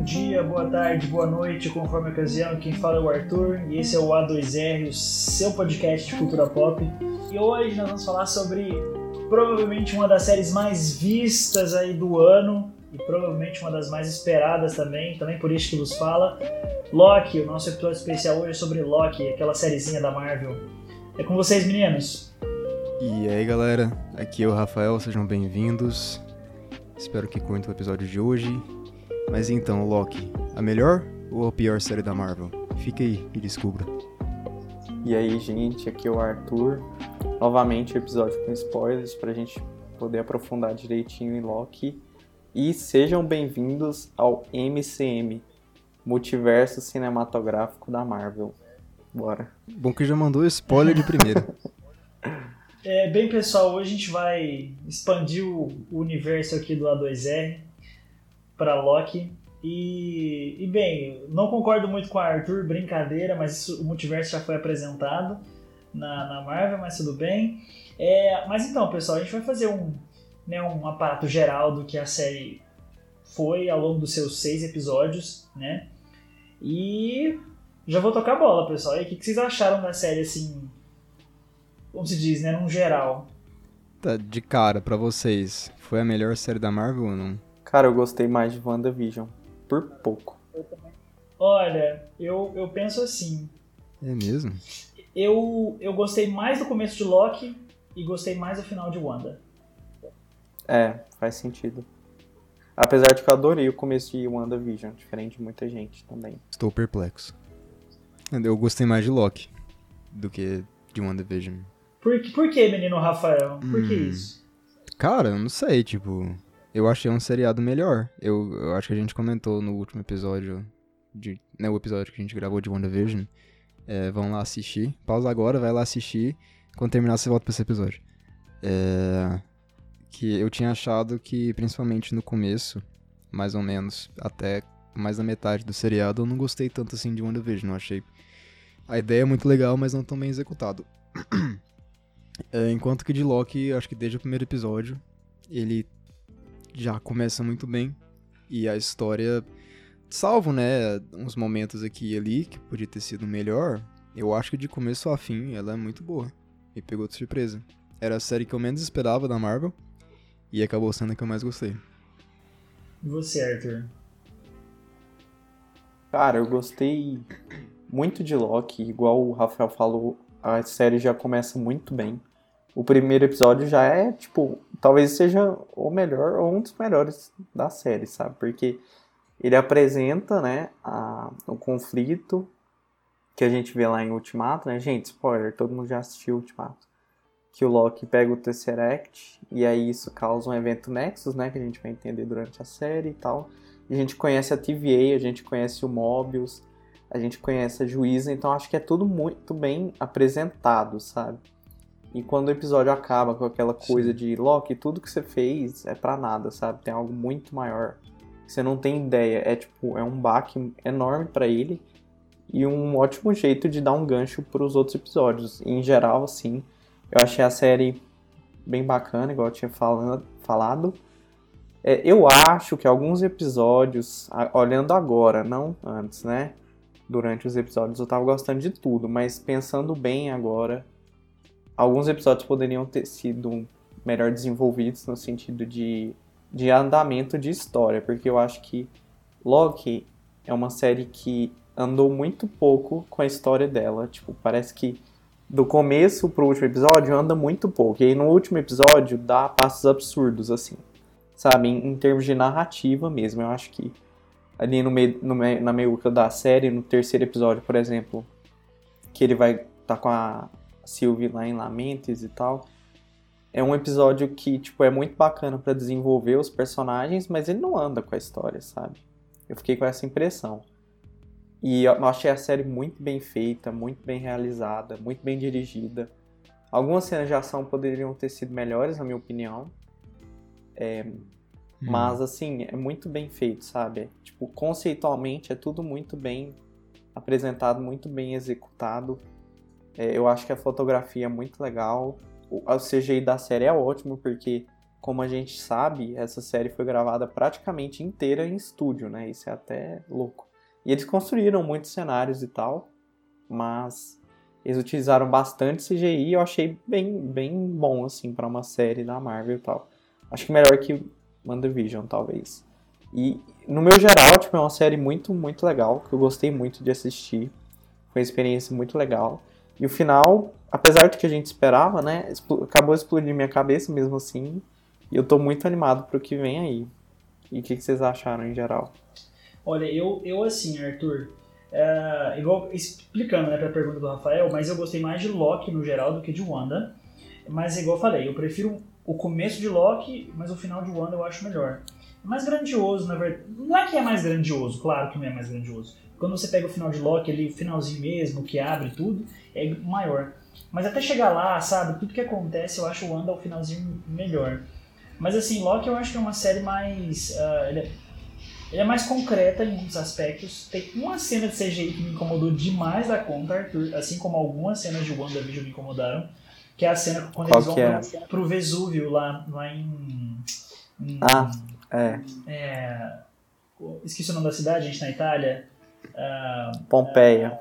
bom dia, boa tarde, boa noite, conforme a ocasião. Quem fala é o Arthur e esse é o A2R, o seu podcast de cultura pop. E hoje nós vamos falar sobre provavelmente uma das séries mais vistas aí do ano e provavelmente uma das mais esperadas também, também por isso que vos fala. Loki, o nosso episódio especial hoje é sobre Loki, aquela sériezinha da Marvel. É com vocês, meninos. E aí, galera, aqui é o Rafael, sejam bem-vindos. Espero que curtam o episódio de hoje. Mas então, Loki, a melhor ou a pior série da Marvel? Fica aí e descubra. E aí, gente, aqui é o Arthur. Novamente, episódio com spoilers pra gente poder aprofundar direitinho em Loki. E sejam bem-vindos ao MCM, Multiverso Cinematográfico da Marvel. Bora. Bom que já mandou spoiler de primeira. É, bem, pessoal, hoje a gente vai expandir o, universo aqui do A2R para Loki. E, e, bem, não concordo muito com o Arthur, brincadeira, mas isso, o multiverso já foi apresentado na, na Marvel, mas tudo bem. É, mas então, pessoal, a gente vai fazer um, né, um aparato geral do que a série foi ao longo dos seus seis episódios, né? E já vou tocar a bola, pessoal. E o que, que vocês acharam da série, assim, como se diz, né, num geral. Tá, de cara, para vocês, foi a melhor série da Marvel ou não? Cara, eu gostei mais de WandaVision. Por pouco. Eu também. Olha, eu, eu penso assim. É mesmo? Eu, eu gostei mais do começo de Loki e gostei mais do final de Wanda. É, faz sentido. Apesar de que eu adorei o começo de WandaVision, diferente de muita gente também. Estou perplexo. Eu gostei mais de Loki do que de WandaVision. Por, por que, menino Rafael? Por hum, que isso? Cara, eu não sei, tipo. Eu achei um seriado melhor. Eu, eu acho que a gente comentou no último episódio. De, né, o episódio que a gente gravou de WandaVision. É, vão lá assistir. Pausa agora, vai lá assistir. Quando terminar, você volta pra esse episódio. É, que eu tinha achado que, principalmente no começo, mais ou menos, até mais da metade do seriado, eu não gostei tanto assim de WandaVision. Eu achei a ideia é muito legal, mas não tão bem executado. É, enquanto que de Loki, acho que desde o primeiro episódio, ele já começa muito bem. E a história, salvo, né, uns momentos aqui e ali, que podia ter sido melhor, eu acho que de começo a fim ela é muito boa. Me pegou de surpresa. Era a série que eu menos esperava da Marvel, e acabou sendo a que eu mais gostei. E você, Arthur? Cara, eu gostei muito de Loki, igual o Rafael falou, a série já começa muito bem. O primeiro episódio já é, tipo, talvez seja o melhor ou um dos melhores da série, sabe? Porque ele apresenta, né, a, o conflito que a gente vê lá em Ultimato, né? Gente, spoiler, todo mundo já assistiu Ultimato. Que o Loki pega o Tesseract e aí isso causa um evento Nexus, né? Que a gente vai entender durante a série e tal. E a gente conhece a TVA, a gente conhece o Mobius, a gente conhece a juíza, então acho que é tudo muito bem apresentado, sabe? E quando o episódio acaba com aquela coisa Sim. de Loki, tudo que você fez é para nada, sabe? Tem algo muito maior. Você não tem ideia, é tipo, é um baque enorme para ele e um ótimo jeito de dar um gancho para os outros episódios. E, em geral, assim, eu achei a série bem bacana, igual eu tinha falando, falado. É, eu acho que alguns episódios, olhando agora, não antes, né? durante os episódios eu tava gostando de tudo, mas pensando bem agora, alguns episódios poderiam ter sido melhor desenvolvidos no sentido de, de andamento de história, porque eu acho que Loki é uma série que andou muito pouco com a história dela. Tipo, parece que do começo pro último episódio anda muito pouco. E aí no último episódio dá passos absurdos, assim. Sabe? Em, em termos de narrativa mesmo. Eu acho que ali no meio, no meio, na meiuca da série, no terceiro episódio, por exemplo, que ele vai tá com a Sylvie lá em Lamentes e tal. É um episódio que, tipo, é muito bacana para desenvolver os personagens, mas ele não anda com a história, sabe? Eu fiquei com essa impressão. E eu achei a série muito bem feita, muito bem realizada, muito bem dirigida. Algumas cenas de ação poderiam ter sido melhores, na minha opinião. É, Hum. Mas, assim, é muito bem feito, sabe? Tipo, conceitualmente é tudo muito bem apresentado, muito bem executado. É, eu acho que a fotografia é muito legal. O, CGI da série é ótimo, porque como a gente sabe, essa série foi gravada praticamente inteira em estúdio, né? Isso é até louco. E eles construíram muitos cenários e tal, mas eles utilizaram bastante CGI e eu achei bem, bem bom, assim, para uma série da Marvel e tal. Acho que melhor que WandaVision, talvez. E, no meu geral, tipo, é uma série muito, muito legal, que eu gostei muito de assistir. Foi uma experiência muito legal. E o final, apesar do que a gente esperava, né, acabou explodindo minha cabeça mesmo assim. E eu tô muito animado pro que vem aí. E o que, que, vocês acharam em geral? Olha, eu, eu assim, Arthur, é, igual explicando né, pra pergunta do Rafael, mas eu gostei mais de Loki no geral do que de Wanda. Mas igual eu falei, eu prefiro o começo de Loki, mas o final de Wanda eu acho melhor. É mais grandioso, na verdade. Não é que é mais grandioso, claro que não é mais grandioso. Quando você pega o final de Loki, ali, o finalzinho mesmo, que abre tudo, é maior. Mas até chegar lá, sabe, tudo que acontece, eu acho o Wanda o finalzinho melhor. Mas assim, Loki eu acho que é uma série mais. Uh, ele, é, ele, é, mais concreta em muitos aspectos. Tem uma cena de CGI que me incomodou demais da conta, Arthur, assim como algumas cenas de WandaVision me incomodaram. Que é a cena quando Qual eles vão é? pro Vesúvio lá, lá em. em ah, é. é. Esqueci o nome da cidade, gente, na Itália. Uh, Pompeia.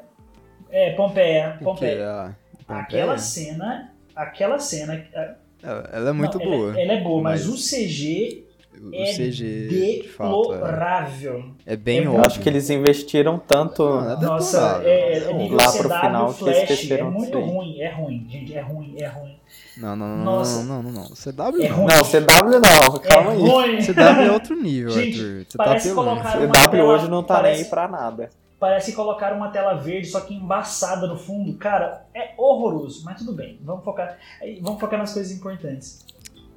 É, Pompeia. Pompeia. Pompeia. Aquela cena. Aquela cena ela é muito não, boa. Ela, ela, é boa, mas, mas o CG o é CG, deplorável. De é. é bem é Eu acho que eles investiram tanto não, é Nossa, é, é, lá pro final Flash, que esqueceram É muito ruim, é ruim, gente, é ruim, é ruim. Não, não, não, Nossa. não, não, não, não. CW é ruim. Não, CW não, calma é aí. Ruim. CW é outro nível, gente, Arthur. Você parece tá colocar CW hoje não tá parece... nem aí pra nada parece colocar uma tela verde, só que embaçada no fundo. Cara, é horroroso, mas tudo bem. Vamos focar, vamos focar nas coisas importantes.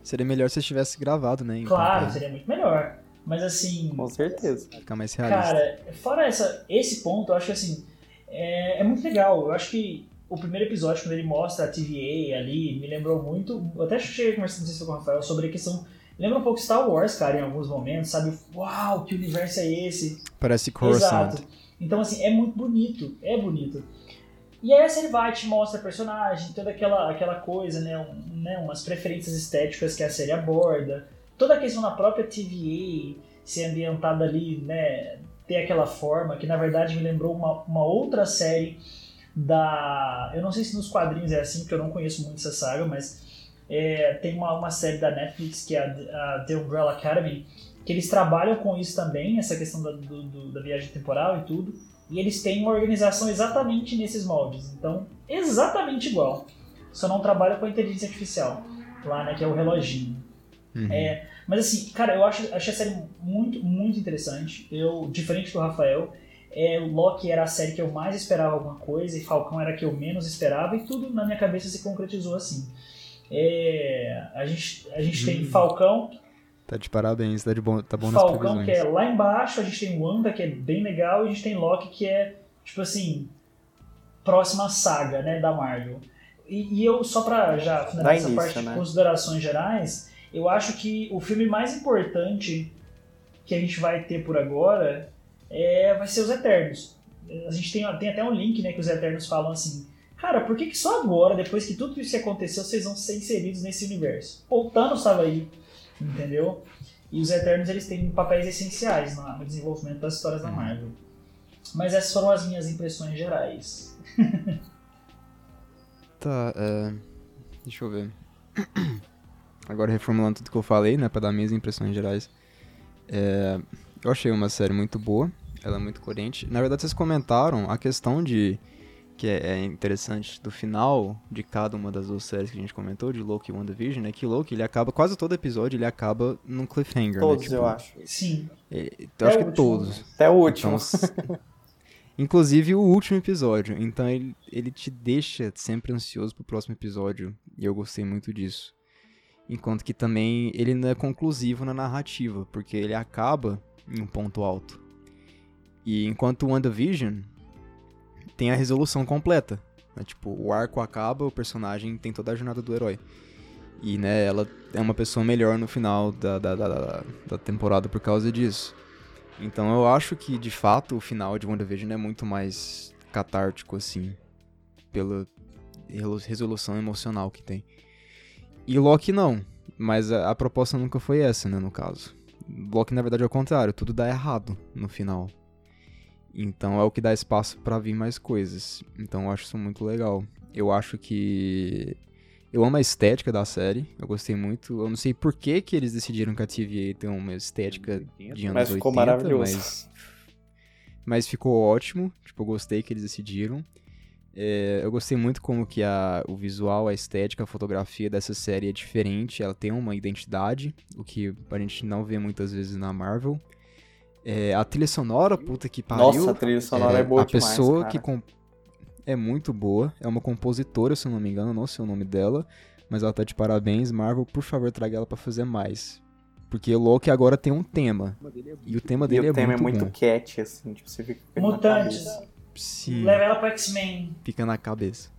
Seria melhor se estivesse gravado, né? Claro, seria muito melhor. Mas assim. Com certeza. Ficar mais realista. Cara, fora essa, esse ponto, eu acho que assim. É, é muito legal. Eu acho que o primeiro episódio, quando ele mostra a TVA ali, me lembrou muito. Eu até cheguei conversando com o Rafael sobre a questão Lembra um pouco Star Wars, cara, em alguns momentos, sabe? Uau, que universo é esse? Parece Coruscant. Exato. Então, assim, é muito bonito, é bonito. E aí a série vai, te mostra personagem, toda aquela, aquela coisa, né, um, né, umas preferências estéticas que a série aborda, toda a questão da própria TVA ser ambientada ali, né, ter aquela forma, que na verdade me lembrou uma, uma outra série da... Eu não sei se nos quadrinhos é assim, porque eu não conheço muito essa saga, mas é, tem uma, uma série da Netflix que é a, a The Umbrella Academy, que eles trabalham com isso também, essa questão da, do, do, da viagem temporal e tudo, e eles têm uma organização exatamente nesses moldes, então exatamente igual, só não trabalham com a inteligência artificial, lá, né, que é o reloginho. Uhum. É, mas assim, cara, eu acho, achei a série muito, muito interessante, eu, diferente do Rafael, é, Loki era a série que eu mais esperava alguma coisa, e Falcão era a que eu menos esperava, e tudo na minha cabeça se concretizou assim. É, a gente, a gente tem uhum. Falcão, Tá de parabéns, tá, de bom, tá bom Falcão, nas que é lá embaixo, a gente tem Wanda, que é bem legal, e a gente tem Loki, que é, tipo assim, próxima saga, né, da Marvel. E, e eu, só pra já finalizar essa parte né? de considerações gerais, eu acho que o filme mais importante que a gente vai ter por agora é, vai ser Os Eternos. A gente tem, tem até um link, né, que os Eternos falam assim, cara, por que, que só agora, depois que tudo isso aconteceu, vocês vão ser inseridos nesse universo? Pô, o Thanos estava aí, entendeu? E os Eternos eles têm papéis essenciais no desenvolvimento das histórias da uhum. Marvel. Mas essas foram as minhas impressões gerais. tá, é... deixa eu ver. Agora reformulando tudo que eu falei, né, pra dar minhas impressões gerais. É... Eu achei uma série muito boa, ela é muito coerente. Na verdade, vocês comentaram a questão de que é, é interessante do final de cada uma das duas séries que a gente comentou, de Loki e WandaVision, é que Loki, ele acaba, quase todo episódio, ele acaba num cliffhanger, né? Todos, né? tipo, eu acho. Sim. É, eu acho que último. todos. Até o último. Então, inclusive o último episódio. Então ele, ele te deixa sempre ansioso pro próximo episódio, e eu gostei muito disso. Enquanto que também ele não é conclusivo na narrativa, porque ele acaba em um ponto alto. E enquanto o WandaVision, tem a resolução completa. Né? Tipo, o arco acaba, o personagem tem toda a jornada do herói. E, né, ela é uma pessoa melhor no final da, da, da, da temporada por causa disso. Então eu acho que, de fato, o final de WandaVision é muito mais catártico, assim, pela resolução emocional que tem. E Loki não. Mas a, a proposta nunca foi essa, né, no caso. Loki, na verdade, é o contrário, tudo dá errado no final. Então é o que dá espaço pra vir mais coisas. Então eu acho isso muito legal. Eu acho que. Eu amo a estética da série, eu gostei muito. Eu não sei por que, que eles decidiram que a TVA tem uma estética de anos Mas 80, ficou maravilhoso. mas mas ficou ótimo. Tipo, eu gostei que eles decidiram. É, eu gostei muito como que a, o visual, a estética, a fotografia dessa série é diferente. Ela tem uma identidade, o que a gente não vê muitas vezes na Marvel. É, a trilha sonora, puta que pariu. Nossa, a trilha sonora é, boa a demais, pessoa cara. que com- é muito boa, é uma compositora, se eu não me engano, não sei o nome dela, mas ela tá de parabéns. Marvel, por favor, traga ela pra fazer mais. Porque o Loki agora tem um tema. E o tema E dele o é tema muito é muito cat, assim, tipo, você fica Mutantes. cabeça. Sim, Leva ela pro X-Men. fica na cabeça.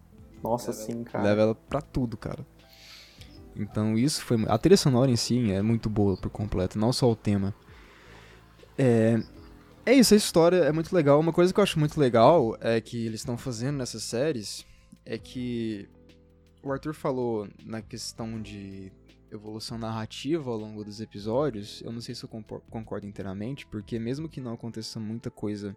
Nossa, sim, cara. Leva ela pra tudo, cara. Então isso foi. A trilha sonora em si é muito boa por completo, não só o tema. É. É isso, a história é muito legal. Uma coisa que eu acho muito legal é que eles estão fazendo nessas séries é que o Arthur falou na questão de evolução narrativa ao longo dos episódios. Eu não sei se eu concordo inteiramente, porque mesmo que não aconteça muita coisa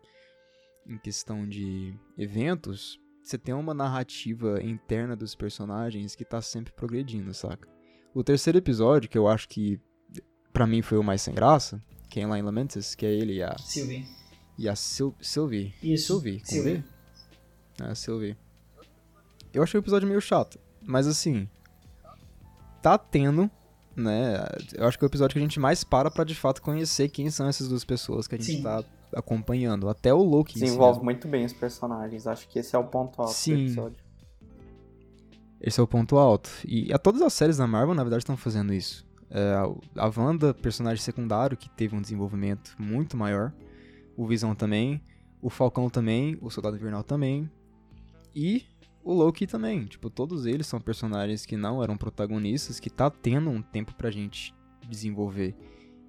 em questão de eventos, você tem uma narrativa interna dos personagens que tá sempre progredindo, saca? O terceiro episódio, que eu acho que pra mim foi o mais sem graça, que é lá em Lamentus, que é ele e a, Sylvie. e a Sil Sylvie. Isso. Sylvie, com Sylvie. V? Ah, Sylvie. Eu achei o episódio meio chato, mas assim, tá tendo, né? Eu acho que é o episódio que a gente mais para pra de fato conhecer quem são essas duas pessoas que a gente Sim. tá acompanhando. Até o Loki. si Desenvolve mesmo. muito bem os personagens. Acho que esse é o ponto alto Sim. do episódio. Esse é o ponto alto. E a todas as séries da Marvel, na verdade, estão fazendo isso. É, a Wanda, personagem secundário, que teve um desenvolvimento muito maior. O Visão também. O Falcão também. O Soldado Invernal também. E o Loki também. Tipo, todos eles são personagens que não eram protagonistas, que tá tendo um tempo pra gente desenvolver.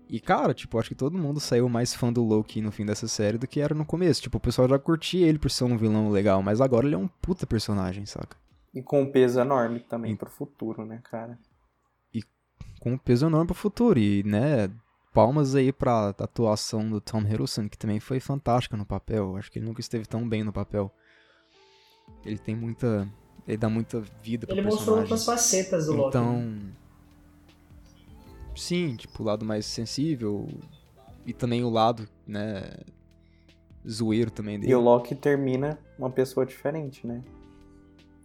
E, cara, tipo, acho que todo mundo saiu mais fã do Loki no fim dessa série do que era no começo. Tipo, o pessoal já curtia ele por ser um vilão legal, mas agora ele é um puta personagem, saca? E com um peso enorme também E- pro futuro, né, cara? Com um peso enorme pro futuro. E, né, palmas aí pra atuação do Tom Hiddleston, que também foi fantástica no papel. Acho que ele nunca esteve tão bem no papel. Ele tem muita. Ele dá muita vida pro Ele mostrou outras facetas do Loki. né? Então. Sim, tipo, o lado mais sensível. E também o lado, né. Zoeiro também dele. E o Loki termina uma pessoa diferente, né?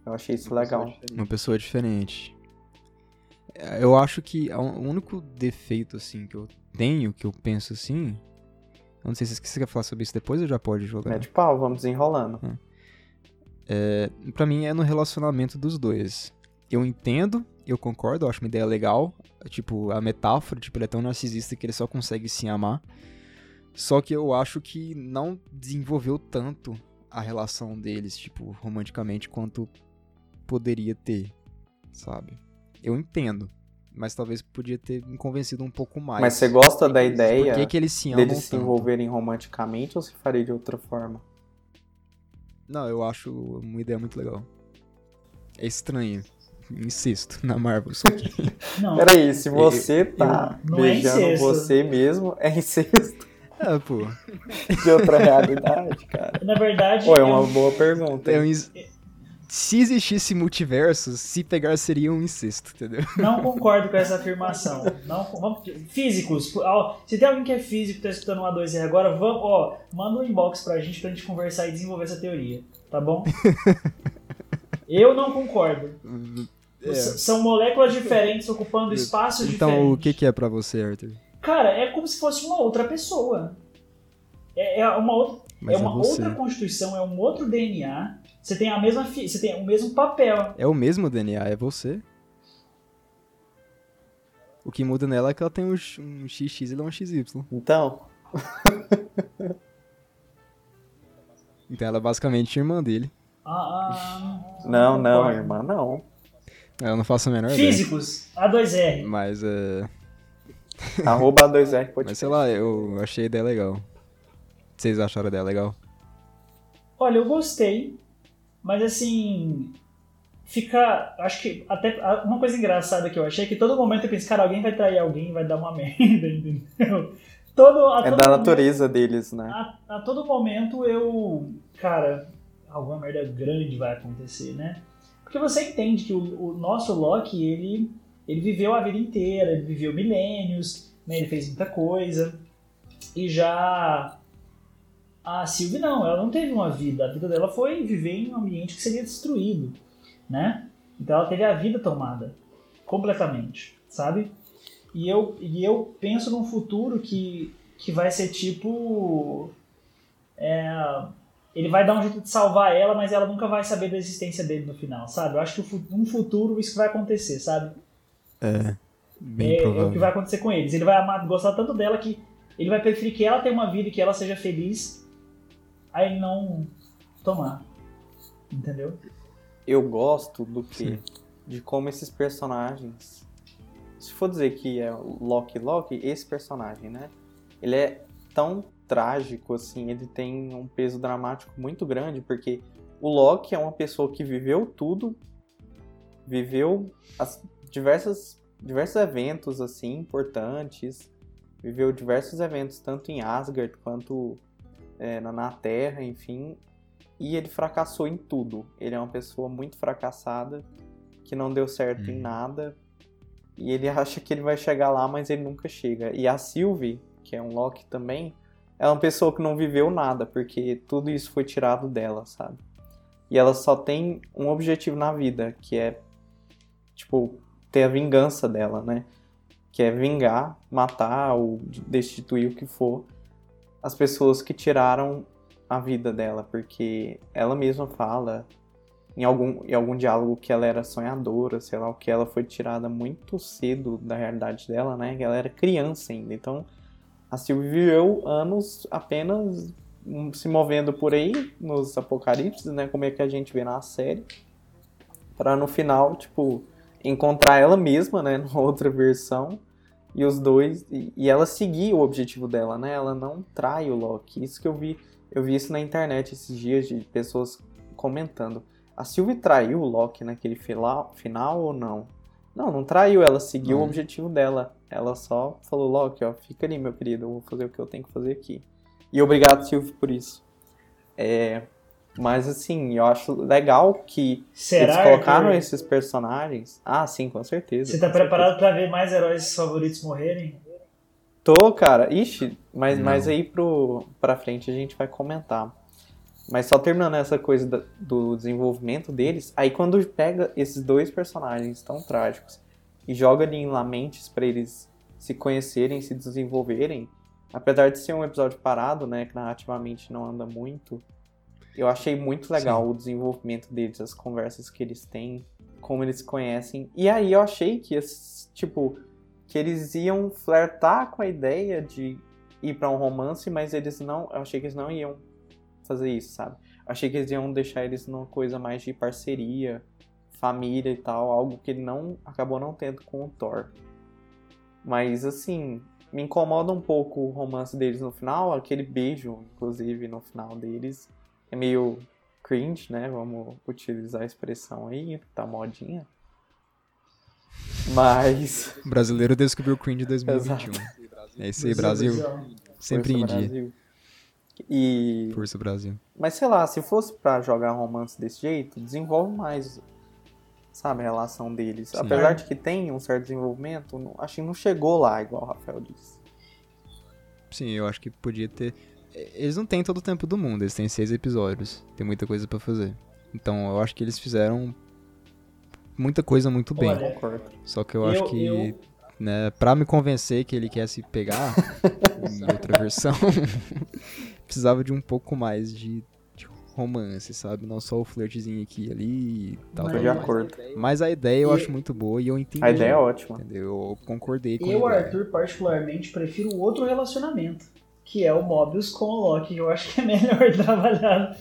Eu achei isso legal. Uma pessoa diferente. É, Eu acho que a- o único defeito, assim, que eu tenho, que eu penso assim. Eu não sei se você quer falar sobre isso depois ou já pode jogar. Mete pau, vamos desenrolando. É, pra mim é no relacionamento dos dois. Eu entendo, eu concordo, eu acho uma ideia legal. Tipo, a metáfora, tipo, ele é tão narcisista que ele só consegue se amar. Só que eu acho que não desenvolveu tanto a relação deles, tipo, romanticamente, quanto poderia ter, sabe? Eu entendo, mas talvez podia ter me convencido um pouco mais. Mas você gosta da Por ideia que, que eles se amam deles se tanto? envolverem romanticamente ou se faria de outra forma? Não, eu acho uma ideia muito legal. É estranho. Insisto, na Marvel. Só que... Não, Peraí, se você tá eu- é beijando incesto. você mesmo, é incesto é, pô. de outra realidade, cara. na verdade, Pô, é é uma um- boa pergunta. É um Se existisse multiverso, se pegar seria um incesto, entendeu? não concordo com essa afirmação. Não, vamos- físicos, se tem alguém que é físico e tá escutando um A2R agora, vamos, ó, manda um inbox pra gente pra gente conversar e desenvolver essa teoria, tá bom? Eu não concordo. S- São moléculas diferentes ocupando espaços É. Então, diferentes. o que, que é pra você, Arthur? Cara, é como se fosse uma outra pessoa. É, é uma outra, Mas é uma você. outra constituição, é um outro DNA. Você tem a mesma, fi- você tem o mesmo papel. É o mesmo DNA, é você. O que muda nela é que ela tem um, X- um XX e ele é um XY. Então, Então ela é basicamente irmã dele. Ah, ah, não, não, concordo. irmã, não. Eu não faço a menor ideia. Físicos, A2R. Mas, é... Arroba 2R Mas podcast. sei lá, eu achei a ideia legal. Vocês acharam a ideia legal? Olha, eu gostei, mas assim. fica. Acho que até uma coisa engraçada que eu achei é que todo momento eu penso, cara, alguém vai trair alguém vai dar uma merda, entendeu? Todo, é todo da momento, natureza deles, né? A, a, todo momento eu. Cara, alguma merda grande vai acontecer, né? Porque você entende que o, o nosso Loki, ele, ele viveu a vida inteira, ele viveu milênios, né? ele fez muita coisa. E já a Sylvie não, ela não teve uma vida. A vida dela foi viver em um ambiente que seria destruído, né? Então ela teve a vida tomada completamente, sabe? E eu, e eu penso num futuro que, que vai ser tipo. É, ele vai dar um jeito de salvar ela, mas ela nunca vai saber da existência dele no final, sabe? Eu acho que um futuro isso vai acontecer, sabe? É. Bem é, provável. é o que vai acontecer com eles. Ele vai amar, gostar tanto dela que ele vai preferir que ela tenha uma vida e que ela seja feliz, a ele não tomar. Entendeu? Eu gosto do que? De como esses personagens se for dizer que é o Loki Loki, esse personagem, né? Ele é tão trágico, assim, ele tem um peso dramático muito grande, porque o Loki é uma pessoa que viveu tudo, viveu as diversas, diversos eventos, assim, importantes, viveu diversos eventos, tanto em Asgard quanto é, na Terra, enfim, e ele fracassou em tudo. Ele é uma pessoa muito fracassada, que não deu certo em nada, e ele acha que ele vai chegar lá, mas ele nunca chega. E a Sylvie, que é um Loki também, é uma pessoa que não viveu nada, porque tudo isso foi tirado dela, sabe? E ela só tem um objetivo na vida, que é, tipo, ter a vingança dela, né? Que é vingar, matar ou destituir o que for as pessoas que tiraram a vida dela, porque ela mesma fala em algum, em algum diálogo que ela era sonhadora, sei lá que, ela foi tirada muito cedo da realidade dela, né? Ela era criança ainda. Então, a Sylvie viveu anos apenas se movendo por aí nos apocalipses, né? Como é que a gente vê na série. Para no final, tipo, encontrar ela mesma, né? Numa outra versão. E os dois. E, e ela seguir o objetivo dela, né? Ela não trai o Loki. Isso que eu vi. Eu vi isso na internet esses dias de pessoas comentando a Sylvie traiu o Loki naquele final, final ou não? Não, não traiu, ela seguiu o objetivo dela. Ela só falou, Loki, ó, fica ali, meu querido, eu vou fazer o que eu tenho que fazer aqui. E obrigado, Sylvie, por isso. É, mas assim, eu acho legal que Será, eles colocaram Arthur? esses personagens. Ah, sim, com certeza. Você tá preparado pra ver mais heróis favoritos morrerem? Tô, cara. Ixi, mas, Não. mas aí pro, pra frente a gente vai comentar. Mas só terminando essa coisa da- do desenvolvimento deles, aí quando pega esses dois personagens tão trágicos e joga ali em Lamentes pra eles se conhecerem, se desenvolverem, apesar de ser um episódio parado, né, que narrativamente não anda muito, eu achei muito legal o desenvolvimento deles, as conversas que eles têm, como eles se conhecem. E aí eu achei que, tipo, que eles iam flertar com a ideia de ir pra um romance, mas eles não, eu achei que eles não iam fazer isso, sabe? Achei que eles iam deixar eles numa coisa mais de parceria, família e tal, algo que ele não acabou não tendo com o Thor. Mas assim, me incomoda um pouco o romance deles no final, aquele beijo, inclusive, no final deles. É meio cringe, né? Vamos utilizar a expressão aí, tá modinha. Mas. O brasileiro descobriu o cringe em 2021. É isso aí, Brasil. Sempre em Força dia. Brasil. E. Força Brasil. Mas sei lá, se fosse pra jogar romance desse jeito, desenvolve mais, sabe, a relação deles. Sim. Apesar de que tem um certo desenvolvimento, acho que não chegou lá, igual o Rafael disse. Sim, eu acho que podia ter. Eles não têm todo o tempo do mundo, eles têm seis episódios. Tem muita coisa pra fazer. Então eu acho que eles fizeram muita coisa muito bem. Olha, Concordo. Só que eu acho Eu- que, eu- né, pra me convencer que ele quer se pegar em outra versão, precisava de um pouco mais de, de romance, sabe? Não só o flirtzinho aqui e ali e tal. Mas- de acordo. Mas a ideia eu E- acho muito boa e eu entendi. A ideia é ótima. Entendeu? Eu concordei com Eu, a ideia. Arthur, particularmente, prefiro outro relacionamento, que é o Mobius com o Loki. Eu acho que é melhor trabalhar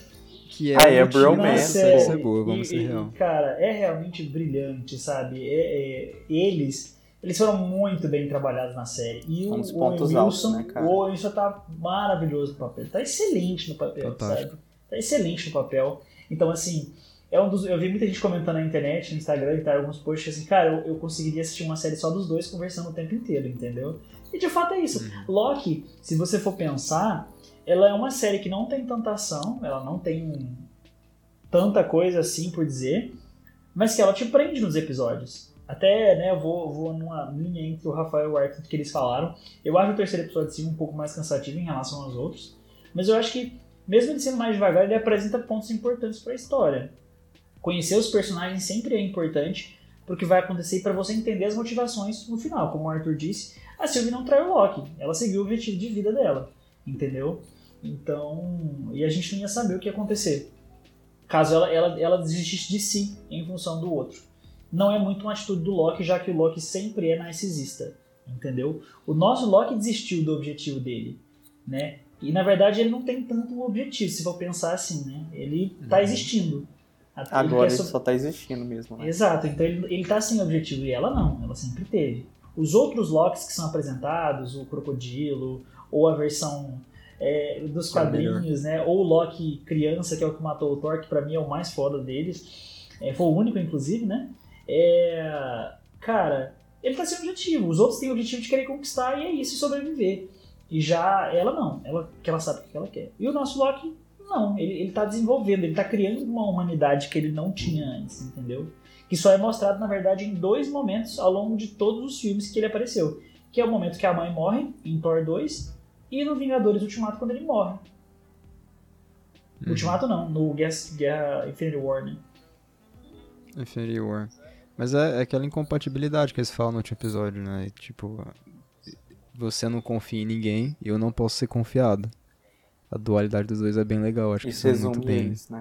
Que é Ah, o é bromance, série. ser boa, vamos E- ser e, real. Cara, é realmente brilhante, sabe? É- é- eles, eles foram muito bem trabalhados na série. E Um o, dos o pontos Wilson, altos, né, cara? o Wilson tá maravilhoso no papel. Tá excelente no papel, Fantástico. sabe? Tá excelente no papel. Então, assim, é um dos, eu vi muita gente comentando na internet, no Instagram e tal, alguns posts assim, cara, eu, eu conseguiria assistir uma série só dos dois conversando o tempo inteiro, entendeu? E de fato é isso. Uhum. Loki, se você for pensar, ela é uma série que não tem tanta ação, ela não tem tanta coisa assim por dizer, mas que ela te prende nos episódios. Até, né, eu vou, vou numa linha entre o Rafael e o Arthur que eles falaram. Eu acho o terceiro episódio sim um pouco mais cansativo em relação aos outros, mas eu acho que, mesmo ele sendo mais devagar, ele apresenta pontos importantes para a história. Conhecer os personagens sempre é importante porque vai acontecer para você entender as motivações no final. Como o Arthur disse, a Sylvie não traiu o Loki, ela seguiu o objetivo de vida dela, entendeu? Então, e a gente não ia saber o que ia acontecer caso ela, ela, ela desistisse de si em função do outro. Não é muito uma atitude do Loki, já que o Loki sempre é narcisista, entendeu? O nosso Loki desistiu do objetivo dele, né? E na verdade ele não tem tanto um objetivo, se for pensar assim, né? Ele tá Uhum. existindo. Até Agora ele quer so- só tá existindo mesmo, né? Exato, então ele, ele tá sem objetivo e ela não, ela sempre teve. Os outros Locks que são apresentados, o Crocodilo, ou a versão é, dos é quadrinhos, né? Ou o Loki criança, que é o que matou o Thor, que pra mim é o mais foda deles. É, foi o único, inclusive, né? É, cara, ele tá sem objetivo. Os outros têm o objetivo de querer conquistar e é isso, e sobreviver. E já ela não, ela, que ela sabe o que ela quer. E o nosso Loki, não, ele, ele tá desenvolvendo, ele tá criando uma humanidade que ele não tinha antes, entendeu? Que só é mostrado, na verdade, em dois momentos ao longo de todos os filmes que ele apareceu. Que é o momento que a mãe morre, em Thor 2, e no Vingadores Ultimato, quando ele morre. Uhum. Ultimato não, no Guerra, Guerra Infinity War, né? Infinity War. Mas é, é aquela incompatibilidade que eles falam no último episódio, né? Tipo, você não confia em ninguém e eu não posso ser confiado. A dualidade dos dois é bem legal, acho que Isso isso é muito resume bem. eles, né?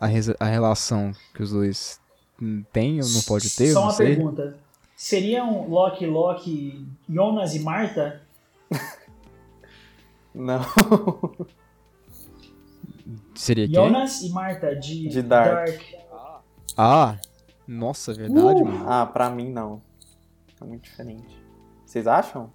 A, a relação que os dois têm ou não pode ter, Só não uma sei. pergunta. Seriam Loki, Loki, Jonas e Marta? Não. Seria quem? Jonas e Marta de, De Dark. Ah, nossa, é verdade, Uh! mano. Ah, pra mim não. É muito diferente. Vocês acham?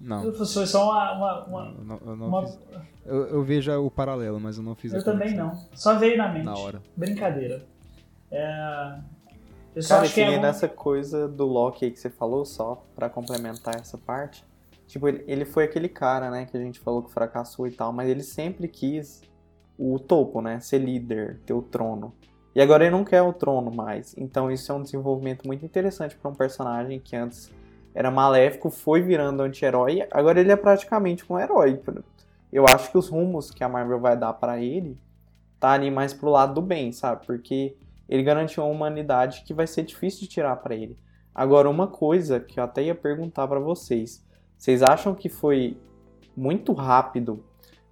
Não. Foi só uma. uma- uma- Eu não, eu não uma- fiz. Eu, eu vejo o paralelo, mas eu não fiz eu também conexão não. Só veio na mente. Na hora. Brincadeira. É... Eu só Cara, acho que é que nessa coisa do Loki aí que você falou, só pra complementar essa parte. Tipo, ele, ele foi aquele cara, né, que a gente falou que fracassou e tal, mas ele sempre quis o topo, né, ser líder, ter o trono. E agora ele não quer o trono mais. Então isso é um desenvolvimento muito interessante pra um personagem que antes era maléfico, foi virando anti-herói, agora ele é praticamente um herói. Eu acho que os rumos que a Marvel vai dar pra ele tá ali mais pro lado do bem, sabe? Porque ele garantiu uma humanidade que vai ser difícil de tirar pra ele. Agora, uma coisa que eu até ia perguntar pra vocês: vocês acham que foi muito rápido,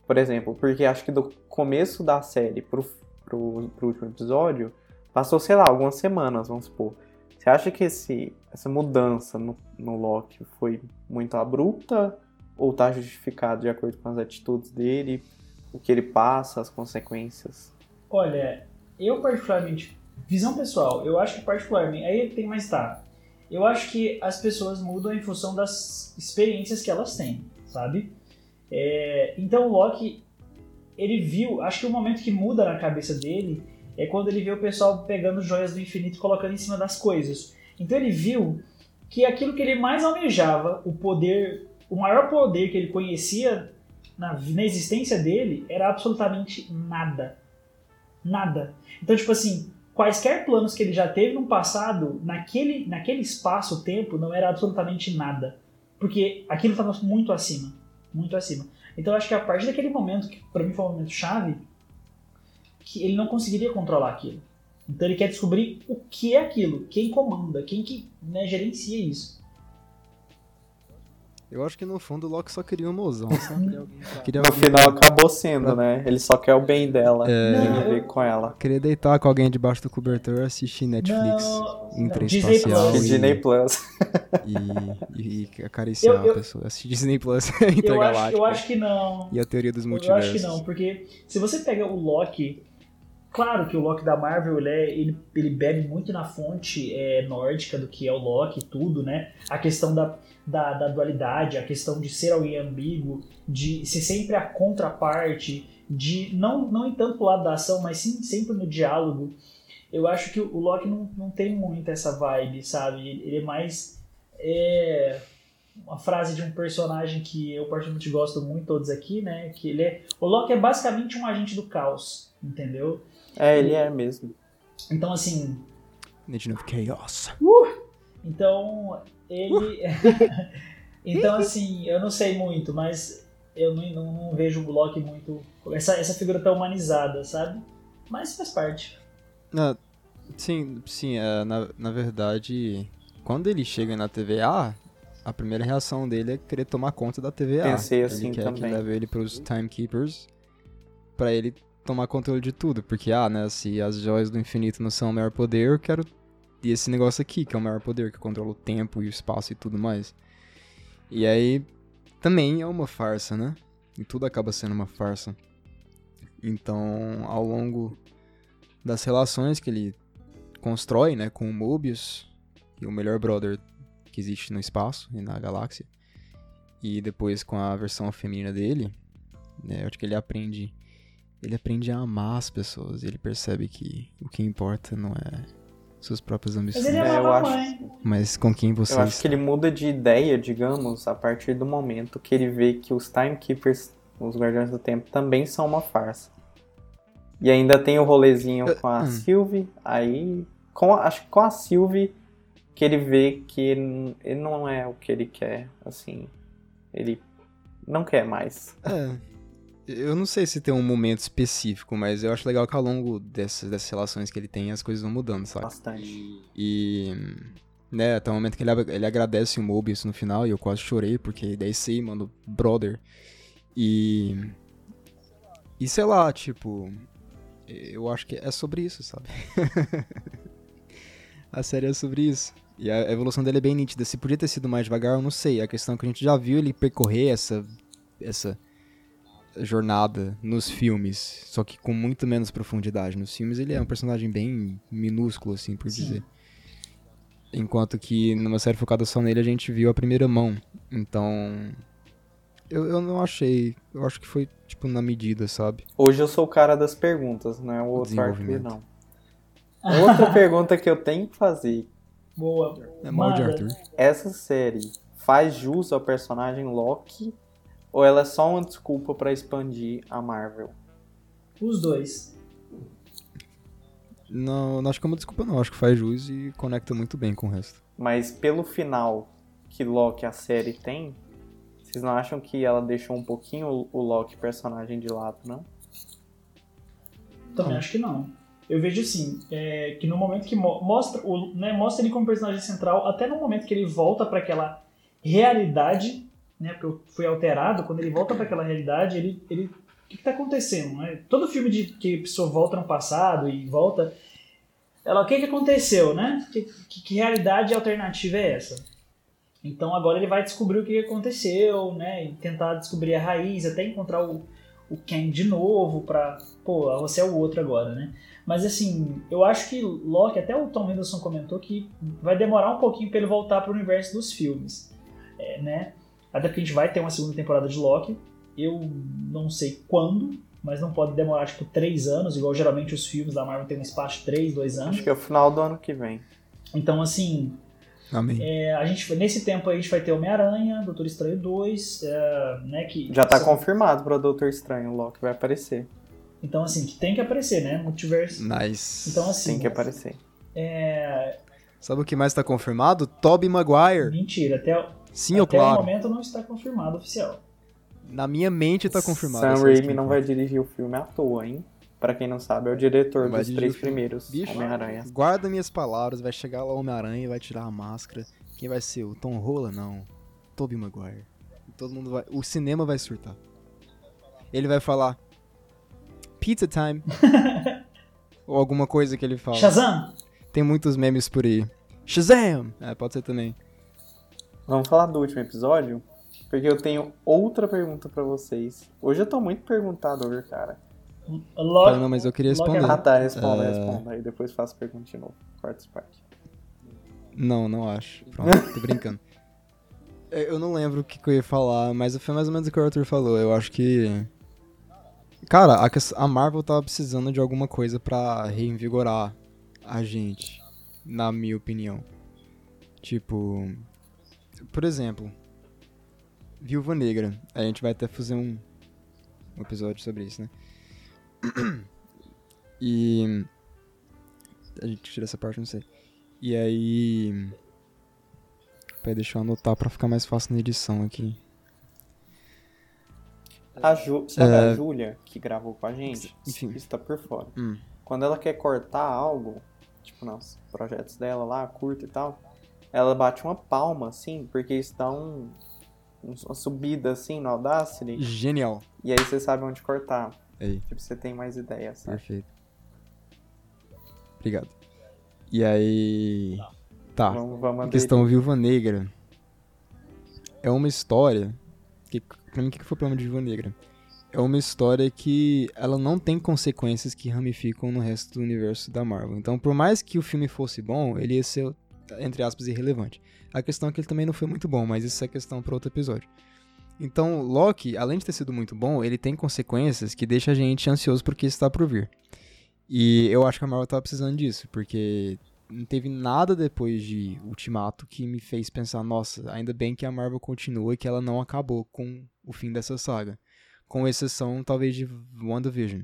por exemplo, porque acho que do começo da série pro, pro, pro último episódio passou, sei lá, algumas semanas, vamos supor. Você acha que esse, essa mudança no, no Loki foi muito abrupta ou tá justificado de acordo com as atitudes dele, o que ele passa, as consequências? Olha, eu particularmente, visão pessoal, eu acho que particularmente, aí tem mais tá. Eu acho que as pessoas mudam em função das experiências que elas têm, sabe? É, então o Loki, ele viu, acho que o momento que muda na cabeça dele é quando ele vê o pessoal pegando joias do infinito e colocando em cima das coisas. Então ele viu que aquilo que ele mais almejava, o poder, o maior poder que ele conhecia na, na existência dele, era absolutamente nada. Nada. Então, tipo assim, quaisquer planos que ele já teve no passado, naquele, naquele espaço-tempo, não era absolutamente nada. Porque aquilo estava muito acima. Muito acima. Então, eu acho que a partir daquele momento, que pra mim foi um momento chave, que ele não conseguiria controlar aquilo. Então, ele quer descobrir o que é aquilo, quem comanda, quem que né, gerencia isso. Eu acho que no fundo o Loki só queria um mozão, sabe? queria No final acabou sendo, né? Ele só quer o bem dela É. eu- com ela. Queria deitar com alguém debaixo do cobertor, assistir Netflix em espacial Plus. e, Disney Plus. e, e acariciar Eu- eu- a pessoa. Assistir Disney Plus Eu acho, intergaláctico eu acho que não. e a teoria dos Eu multiversos. acho que não, porque se você pega o Loki, claro que o Loki da Marvel ele, é- ele, ele bebe muito na fonte é, nórdica do que é o Loki e tudo, né? A questão da, da, da dualidade, a questão de ser alguém ambíguo, de ser sempre a contraparte, de não, não em tanto lado da ação, mas sim sempre no diálogo. Eu acho que o Loki não, não tem muito essa vibe, sabe? Ele é mais. É, uma frase de um personagem que eu particularmente gosto muito, todos aqui, né? Que ele é. O Loki é basicamente um agente do caos, entendeu? É, ele é mesmo. Então, assim. Legend of Chaos. Uh! Então, ele. então, assim, eu não sei muito, mas eu não, não, não vejo o Loki muito. Essa, essa figura tão humanizada, sabe? Mas faz parte. Ah, sim, sim, é, na, na verdade, quando ele chega na TVA, a primeira reação dele é querer tomar conta da TVA. Pensei assim ele quer também. que leve ele pros Timekeepers pra ele tomar controle de tudo. Porque, ah, né, se as joias do infinito não são o maior poder, eu quero e esse negócio aqui, que é o maior poder, que controla o tempo e o espaço e tudo mais. E aí, também é uma farsa, né? E tudo acaba sendo uma farsa. Então, ao longo das relações que ele constrói, né, com o Mobius, e o melhor brother que existe no espaço e na galáxia, e depois com a versão feminina dele, né, acho que ele aprende ele aprende a amar as pessoas, ele percebe que o que importa não é suas próprias ambições, Mas ele É, eu acho- mas com quem você Eu acho está. que ele muda de ideia, digamos, a partir do momento que ele vê que os Timekeepers, os Guardiões do Tempo, também são uma farsa. E ainda tem o rolezinho com a hum. Sylvie, aí. Com a- acho que com a Sylvie que ele vê que ele, ele não é o que ele quer, assim. Ele não quer mais. É, eu não sei se tem um momento específico, mas eu acho legal que ao longo dessas, dessas relações que ele tem, as coisas vão mudando, sabe? Bastante. E, né, até o momento que ele, ele agradece o Mobius no final, e eu quase chorei, porque daí sei, mano, brother. E. E sei lá, tipo. Eu acho que é sobre isso, sabe? a série é sobre isso. E a evolução dele é bem nítida. Se podia ter sido mais devagar, eu não sei. A questão é que a gente já viu ele percorrer essa. essa jornada nos filmes, só que com muito menos profundidade. Nos filmes ele é um personagem bem minúsculo, assim, por Sim. dizer. Enquanto que numa série focada só nele a gente viu a primeira mão. Então. Eu, eu não achei. Eu acho que foi, tipo, na medida, sabe? Hoje eu sou o cara das perguntas, não é o outro Arthur, não. Outra pergunta que eu tenho que fazer. Boa. É mal de. Arthur. Essa série faz jus ao personagem Loki ou ela é só uma desculpa pra expandir a Marvel? Os dois. Não, não acho que é uma desculpa, não. Acho que faz jus e conecta muito bem com o resto. Mas pelo final que Loki a série tem, vocês não acham que ela deixou um pouquinho o- Loki personagem de lado, não? Também acho que não. Eu vejo assim, é, que no momento que mo- mostra, o, né, mostra ele como personagem central, até no momento que ele volta para aquela realidade, né, porque foi alterado, quando ele volta para aquela realidade, ele, ele, o que está acontecendo? Né? Todo filme de que a pessoa volta no passado e volta, ela, o que, que aconteceu, né? Que, que, que realidade alternativa é essa? Então agora ele vai descobrir o que aconteceu, né? E tentar descobrir a raiz, até encontrar o, o Ken de novo pra. Pô, você é o outro agora, né? Mas assim, eu acho que Loki, até o Tom Hiddleston comentou que vai demorar um pouquinho pra ele voltar pro universo dos filmes, é, né? Até porque a gente vai ter uma segunda temporada de Loki. Eu não sei quando, mas não pode demorar tipo três anos, igual geralmente os filmes da Marvel tem um espaço de três, dois anos. Acho que é o final do ano que vem. Então, assim, Amém. é, a gente, nesse tempo aí a gente vai ter Homem-Aranha, Doutor Estranho 2, é, né? Que Já tá são- confirmado pra Doutor Estranho, o Loki vai aparecer. Então, assim, que tem que aparecer, né? Multiverso. Nice. Então, assim. Tem que aparecer. É, Sabe o que mais tá confirmado? Tobey Maguire. mentira, até, Sim, ou até o claro. momento não está confirmado oficial. Na minha mente tá confirmado. Sam é Raimi não vai dirigir o filme à toa, hein? Pra quem não sabe, é o diretor Vai dos três primeiros Bicho, Homem-Aranha. guarda minhas palavras, vai chegar lá o Homem-Aranha e vai tirar a máscara. Quem vai ser? O Tom Holland? Não. Tobey Maguire. Todo mundo vai... O cinema vai surtar. Ele vai falar... Pizza time. Ou alguma coisa que ele fala. Shazam! Tem muitos memes por aí. Shazam! É, pode ser também. Vamos falar do último episódio? Porque eu tenho outra pergunta pra vocês. Hoje eu tô muito perguntador, cara. Ah, não, mas eu queria responder. Ah tá, responda, É. responda. Aí depois faço pergunta de novo. Corta essa parte. Não, não acho. Pronto, tô brincando. É, Eu não lembro o que, que eu ia falar, mas foi mais ou menos o que o Arthur falou. Eu acho que. Cara, a, a Marvel tava precisando de alguma coisa pra reinvigorar a gente, na minha opinião. Tipo, por exemplo, Viúva Negra. A gente vai até fazer um, um episódio sobre isso, né? E a gente tira essa parte, não sei. E aí, peraí, deixa eu anotar pra ficar mais fácil na edição aqui. A Ju, sabe É. a Júlia, que gravou com a gente? Enfim. Isso tá por fora. Hum. Quando ela quer cortar algo, tipo nos projetos dela lá, curta e tal, ela bate uma palma, assim, porque um, um- uma subida, assim, no Audacity, Genial. e aí você sabe onde cortar. Aí. Tipo, você tem mais ideias, sabe? Perfeito. Obrigado. E aí. Tá. Vamos, vamos questão Viúva Negra. É uma história. Que, pra mim, o que que foi o problema de Viúva Negra? É uma história que ela não tem consequências que ramificam no resto do universo da Marvel. Então, por mais que o filme fosse bom, ele ia ser, entre aspas, irrelevante. A questão é que ele também não foi muito bom, mas isso é questão para outro episódio. Então, Loki, além de ter sido muito bom, ele tem consequências que deixa a gente ansioso porque está por vir. E eu acho que a Marvel tava precisando disso, porque não teve nada depois de Ultimato que me fez pensar, nossa, ainda bem que a Marvel continua e que ela não acabou com o fim dessa saga. Com exceção, talvez, de WandaVision.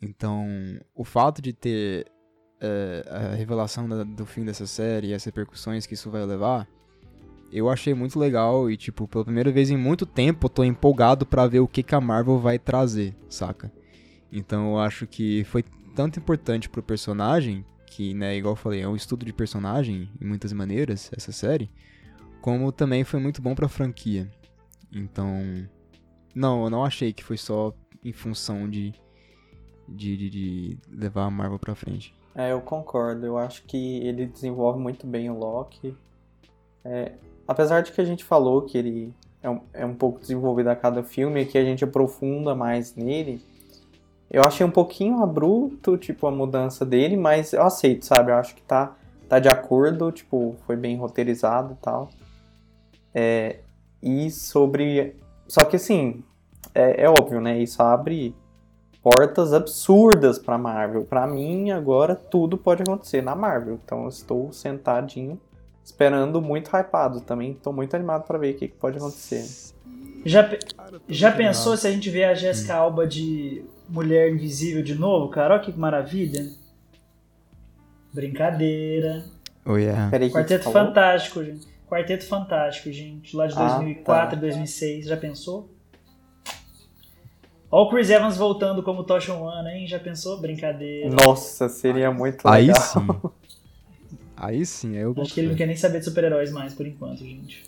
Então, o fato de ter é, a revelação da- do fim dessa série e as repercussões que isso vai levar, eu achei muito legal e, tipo, pela primeira vez em muito tempo, eu tô empolgado pra ver o que, que a Marvel vai trazer, saca? Então, eu acho que foi tanto importante pro personagem, que, né, igual eu falei, é um estudo de personagem, em muitas maneiras, essa série, como também foi muito bom pra franquia. Então, não, eu não achei que foi só em função de, de, de, de levar a Marvel pra frente. É, eu concordo. Eu acho que ele desenvolve muito bem o Loki. É, apesar de que a gente falou que ele é um, é um pouco desenvolvido a cada filme que a gente aprofunda mais nele, eu achei um pouquinho abrupto, tipo, a mudança dele, mas eu aceito, sabe? Eu acho que tá, tá de acordo, tipo, foi bem roteirizado e tal. É, e sobre. Só que assim, é, é óbvio, né? Isso abre portas absurdas pra Marvel. Pra mim, agora tudo pode acontecer na Marvel. Então eu estou sentadinho, esperando muito hypado. Também tô muito animado pra ver o que, que pode acontecer. Já, já pensou se a gente vê a Jessica Alba de Mulher Invisível de novo, cara? Olha que maravilha. Brincadeira. Oh, yeah. Peraí, Quarteto? Fantástico, gente. Quarteto Fantástico, gente. Lá de Ah, 2004, tá. 2006. Já pensou? Ó o Chris Evans voltando como Tocha Humana, hein? Já pensou? Brincadeira. Nossa, seria muito Aí legal. sim. Aí sim, aí eu Acho boto que ele não quer nem saber de super-heróis mais, por enquanto, gente.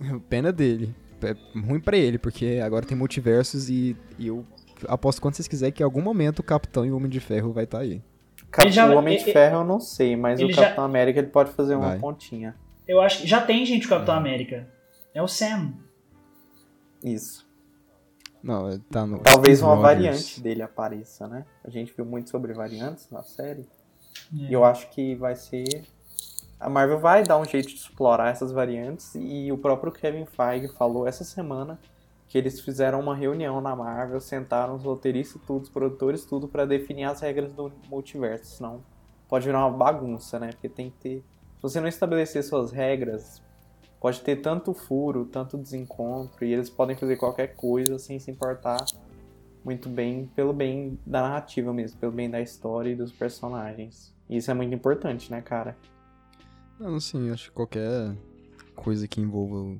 Pena dele. É ruim pra ele, porque agora tem multiversos e, e eu aposto quando vocês quiserem que em algum momento o Capitão e o Homem de Ferro vai estar aí. Cap- já- o Homem de ele- Ferro eu não sei, mas ele o já- Capitão América ele pode fazer uma Vai. pontinha. Eu acho que já tem gente o Capitão América. É o Sam. Isso. Não, tá no. Talvez uma Rogers. variante dele apareça, né? A gente viu muito sobre variantes na série. É. E eu acho que vai ser. A Marvel vai dar um jeito de explorar essas variantes. E o próprio Kevin Feige falou essa semana que eles fizeram uma reunião na Marvel, sentaram os roteiristas, tudo, os produtores, tudo, pra definir as regras do multiverso. Senão pode virar uma bagunça, né? Porque tem que ter. Se você não estabelecer suas regras, pode ter tanto furo, tanto desencontro, e eles podem fazer qualquer coisa sem se importar muito bem pelo bem da narrativa mesmo, pelo bem da história e dos personagens. E isso é muito importante, né, cara? Não, sim, acho que qualquer coisa que envolva,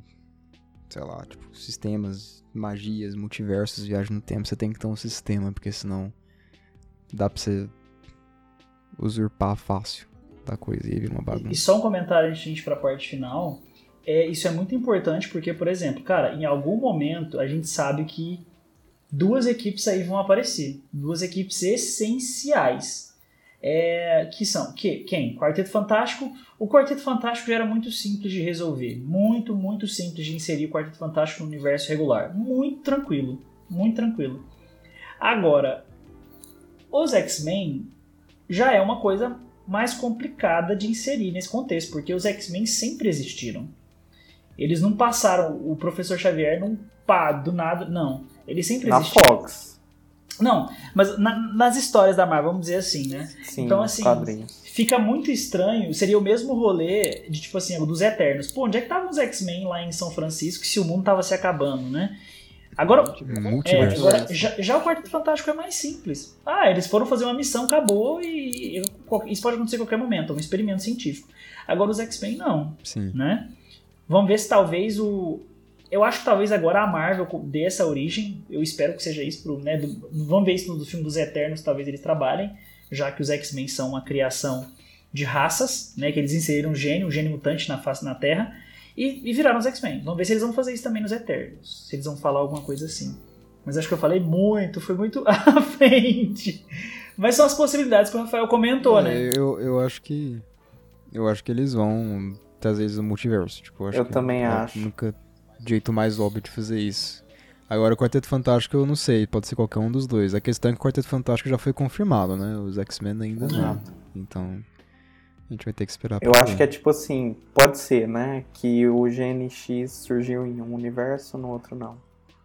sei lá, tipo, sistemas, magias, multiversos, viagem no tempo, você tem que ter um sistema, porque senão dá pra você usurpar fácil da coisa e aí vira uma E bagunça. só um comentário antes de a gente ir pra parte final. É, isso é muito importante porque, por exemplo, cara, em algum momento a gente sabe que duas equipes aí vão aparecer. Duas equipes essenciais. É, que são que, quem? Quarteto Fantástico. O Quarteto Fantástico já era muito simples de resolver. Muito, muito simples de inserir o Quarteto Fantástico no universo regular. Muito tranquilo. Muito tranquilo. Agora, os X-Men já é uma coisa mais complicada de inserir nesse contexto, porque os X-Men sempre existiram. Eles não passaram, o professor Xavier não pá, do nada, não. Eles sempre Na existiram. Fox. Não, mas na- nas histórias da Marvel, vamos dizer assim, né? Sim, Então, assim, quadrinhos. Fica muito estranho, seria o mesmo rolê de, tipo assim, dos Eternos. Pô, onde é que estavam os X-Men lá em São Francisco se o mundo tava se acabando, né? Agora, É, agora, já, já o Quarteto Fantástico é mais simples. Ah, eles foram fazer uma missão, acabou e, e isso pode acontecer a qualquer momento, é um experimento científico. Agora os X-Men não, Sim. né? Vamos ver se talvez o. Eu acho que talvez agora a Marvel dê essa origem. Eu espero que seja isso. Pro, né, do- vamos ver isso no filme dos Eternos, talvez eles trabalhem, já que os X-Men são uma criação de raças, né? Que eles inseriram um gênio, um gênio mutante na face na Terra. E, e viraram os X-Men. Vamos ver se eles vão fazer isso também nos Eternos. Se eles vão falar alguma coisa assim. Mas acho que eu falei muito, foi muito à frente. Mas são as possibilidades que o Rafael comentou, né? É, eu, eu acho que. Eu acho que eles vão trazer isso no multiverso. Tipo, eu também é acho. Nunca jeito mais óbvio de fazer isso. Agora, o Quarteto Fantástico eu não sei, pode ser qualquer um dos dois. A questão é que o Quarteto Fantástico já foi confirmado, né? Os X-Men ainda não. Exato. Então, a gente vai ter que esperar Eu acho ver. que é tipo assim, pode ser, né? Que o GNX surgiu em um universo, no outro não.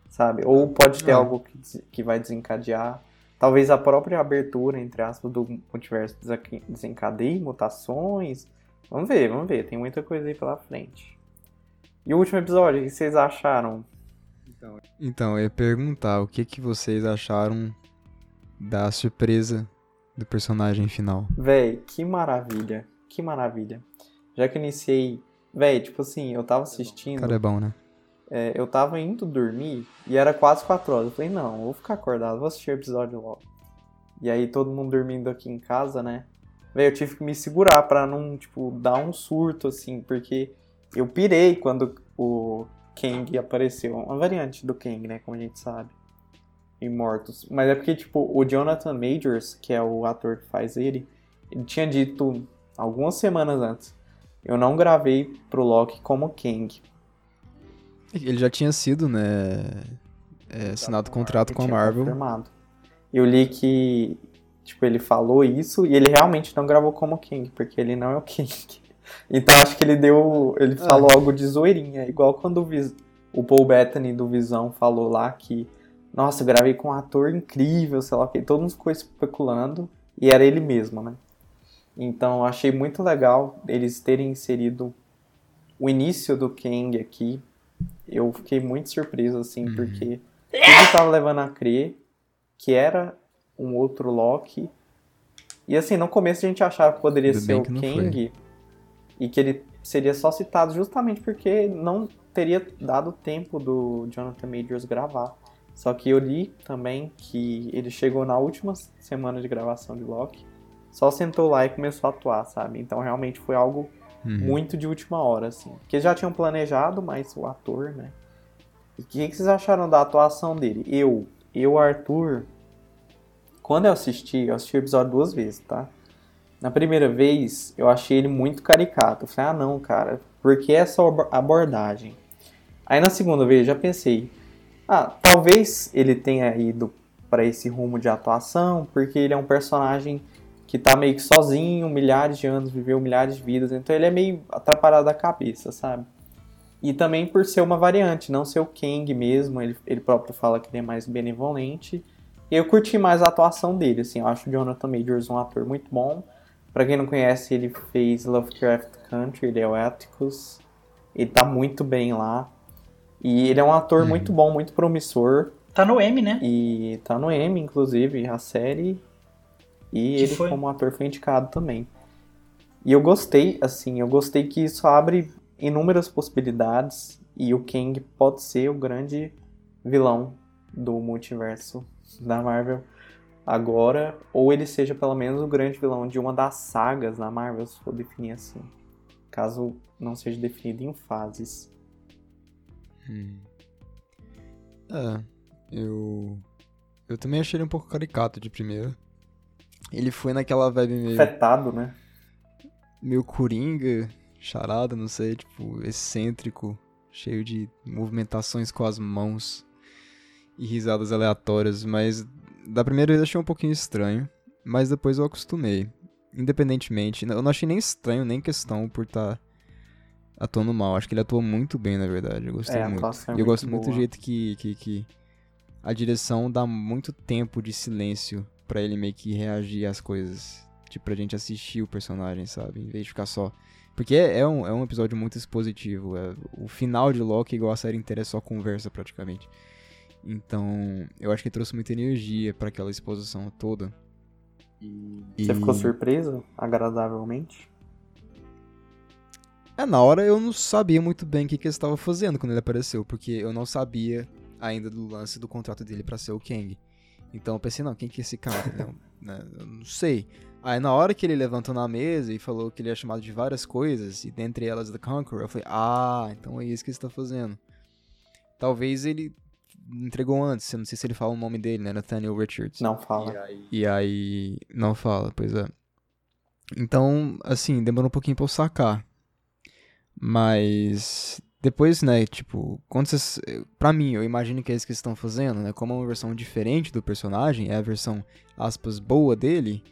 Sabe? Ou pode ter Ah. algo que, que vai desencadear. Talvez a própria abertura, entre aspas, do multiverso desenca- desencadeie mutações. Vamos ver, vamos ver. Tem muita coisa aí pela frente. E o último episódio, o que vocês acharam? Então, eu ia perguntar o que, que vocês acharam da surpresa do personagem final. Véi, que maravilha. Que maravilha. Já que eu iniciei. Véi, tipo assim, eu tava assistindo. Cara é bom, né? É, eu tava indo dormir e era quase 4 horas. Eu falei, não, eu vou ficar acordado, vou assistir o episódio logo. E aí todo mundo dormindo aqui em casa, né? Véi, eu tive que me segurar pra não, tipo, dar um surto, assim, porque eu pirei quando o Kang apareceu. Uma variante do Kang, né? Como a gente sabe. Imortos. Mas é porque, tipo, o Jonathan Majors, que é o ator que faz ele, ele tinha dito algumas semanas antes. Eu não gravei pro Loki como Kang. Ele já tinha sido, né? é, assinado contrato com a Marvel. confirmado. Eu li que, tipo, ele falou isso e ele realmente não gravou como King, porque ele não é o King. Então acho que ele deu, ele Ah. falou algo de zoeirinha, igual quando o, Vis- o Paul Bettany do Visão falou lá que, nossa, eu gravei com um ator incrível, sei lá o que, todo mundo ficou especulando e era ele mesmo, né? Então eu achei muito legal eles terem inserido o início do Kang aqui. Eu fiquei muito surpreso, assim, Uhum. porque tudo tava levando a crer que era um outro Loki. E assim, no começo a gente achava que poderia Ainda ser o que Kang e que ele seria só citado justamente porque não teria dado tempo do Jonathan Majors gravar. Só que eu li também que ele chegou na última semana de gravação de Loki, só sentou lá e começou a atuar, sabe? Então realmente foi algo Uhum. muito de última hora, assim. Porque já tinham planejado, mas o ator, né? E o que, que vocês acharam da atuação dele? Eu, eu, Arthur, quando eu assisti, eu assisti o episódio duas vezes, tá? Na primeira vez, eu achei ele muito caricato. Eu falei, ah, não, cara, por que essa ab- abordagem? Aí na segunda vez, já pensei, ah, talvez ele tenha ido para esse rumo de atuação, porque ele é um personagem que tá meio que sozinho, milhares de anos, viveu milhares de vidas, então ele é meio atrapalhado da cabeça, sabe? E também por ser uma variante, não ser o Kang mesmo, ele, ele próprio fala que ele é mais benevolente. E eu curti mais a atuação dele, assim, eu acho o Jonathan Majors um ator muito bom. Pra quem não conhece, ele fez Lovecraft Country, ele é o Atticus. Ele tá muito bem lá. E ele é um ator Uhum. muito bom, muito promissor. Tá no M, né? E tá no Emmy, inclusive, a série. E Que ele, foi? como ator, foi indicado também. E eu gostei, assim, eu gostei que isso abre inúmeras possibilidades. E o Kang pode ser o grande vilão do multiverso da Marvel agora. Ou ele seja pelo menos o grande vilão de uma das sagas da Marvel, se for definir assim. Caso não seja definido em fases. Hum. É, eu. Eu também achei ele um pouco caricato de primeira. Ele foi naquela vibe meio, Afetado, né? meio coringa, charada, não sei, tipo, excêntrico, cheio de movimentações com as mãos e risadas aleatórias, mas da primeira vez eu achei um pouquinho estranho, mas depois eu acostumei. Independentemente, eu não achei nem estranho, nem questão por estar atuando mal. Acho que ele atuou muito bem, na verdade. Eu gostei É, muito. é E eu gosto muito do boa. jeito que, que, que a direção dá muito tempo de silêncio para ele meio que reagir às coisas. Tipo, pra gente assistir o personagem, sabe? Em vez de ficar só. Porque é, é um, é um episódio muito expositivo. É, o final de Loki, igual a série inteira, é só conversa praticamente. Então, eu acho que trouxe muita energia para aquela exposição toda. E... Você ficou surpreso? Agradavelmente? É, na hora eu não sabia muito bem o que, que ele estava fazendo quando ele apareceu, porque eu não sabia ainda do lance do contrato dele para ser o Kang. Então eu pensei, não, quem que é esse cara? não, né, eu não sei. Aí na hora que ele levantou na mesa e falou que ele é chamado de várias coisas, e dentre elas The Conqueror, eu falei, ah, então é isso que ele está fazendo. Talvez ele entregou antes, eu não sei se ele fala o nome dele, né, Nathaniel Richards. Não fala. E aí, e aí não fala, pois é. Então, assim, demorou um pouquinho pra eu sacar. Mas depois, né, tipo, quando vocês, pra mim, eu imagino que é isso que estão fazendo, né, como é uma versão diferente do personagem, é a versão, aspas, boa dele,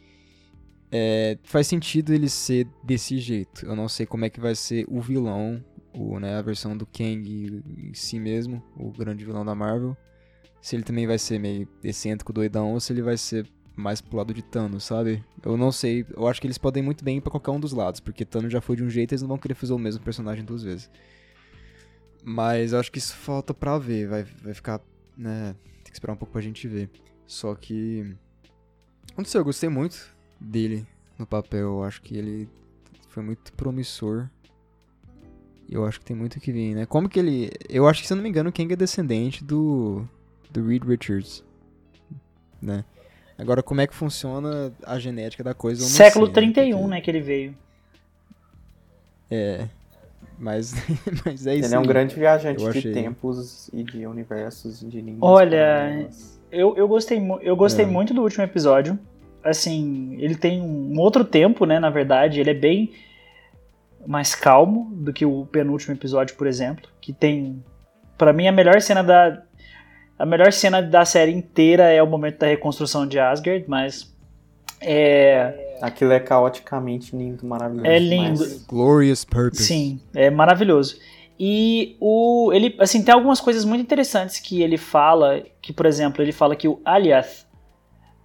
é, faz sentido ele ser desse jeito. Eu não sei como é que vai ser o vilão, o, né, a versão do Kang em si mesmo, o grande vilão da Marvel. Se ele também vai ser meio excêntrico, doidão, ou se ele vai ser mais pro lado de Thanos, sabe? Eu não sei, eu acho que eles podem muito bem ir pra qualquer um dos lados, porque Thanos já foi de um jeito eles não vão querer fazer o mesmo personagem duas vezes. Mas eu acho que isso falta pra ver, vai, vai ficar, né, tem que esperar um pouco pra gente ver. Só que... Não sei, eu gostei muito dele no papel, eu acho que ele foi muito promissor. E eu acho que tem muito que vir, né? Como que ele... Eu acho que, se eu não me engano, o Kang é descendente do... do Reed Richards, né? Agora, como é que funciona a genética da coisa? Século sei, 31, né? Porque... né, que ele veio. É. Mas, mas é isso. Ele é um grande viajante de tempos e de universos de línguas. Olha, eu, eu gostei, eu gostei é. muito do último episódio. Assim, ele tem um outro tempo, né? Na verdade, ele é bem mais calmo do que o penúltimo episódio, por exemplo. Que tem, para mim, a melhor cena da, a melhor cena da série inteira é o momento da reconstrução de Asgard, mas é... Aquilo é caoticamente lindo, maravilhoso. É lindo. Mas... Glorious Purpose. Sim, é maravilhoso. E o ele assim tem algumas coisas muito interessantes que ele fala, que por exemplo, ele fala que o Aliath,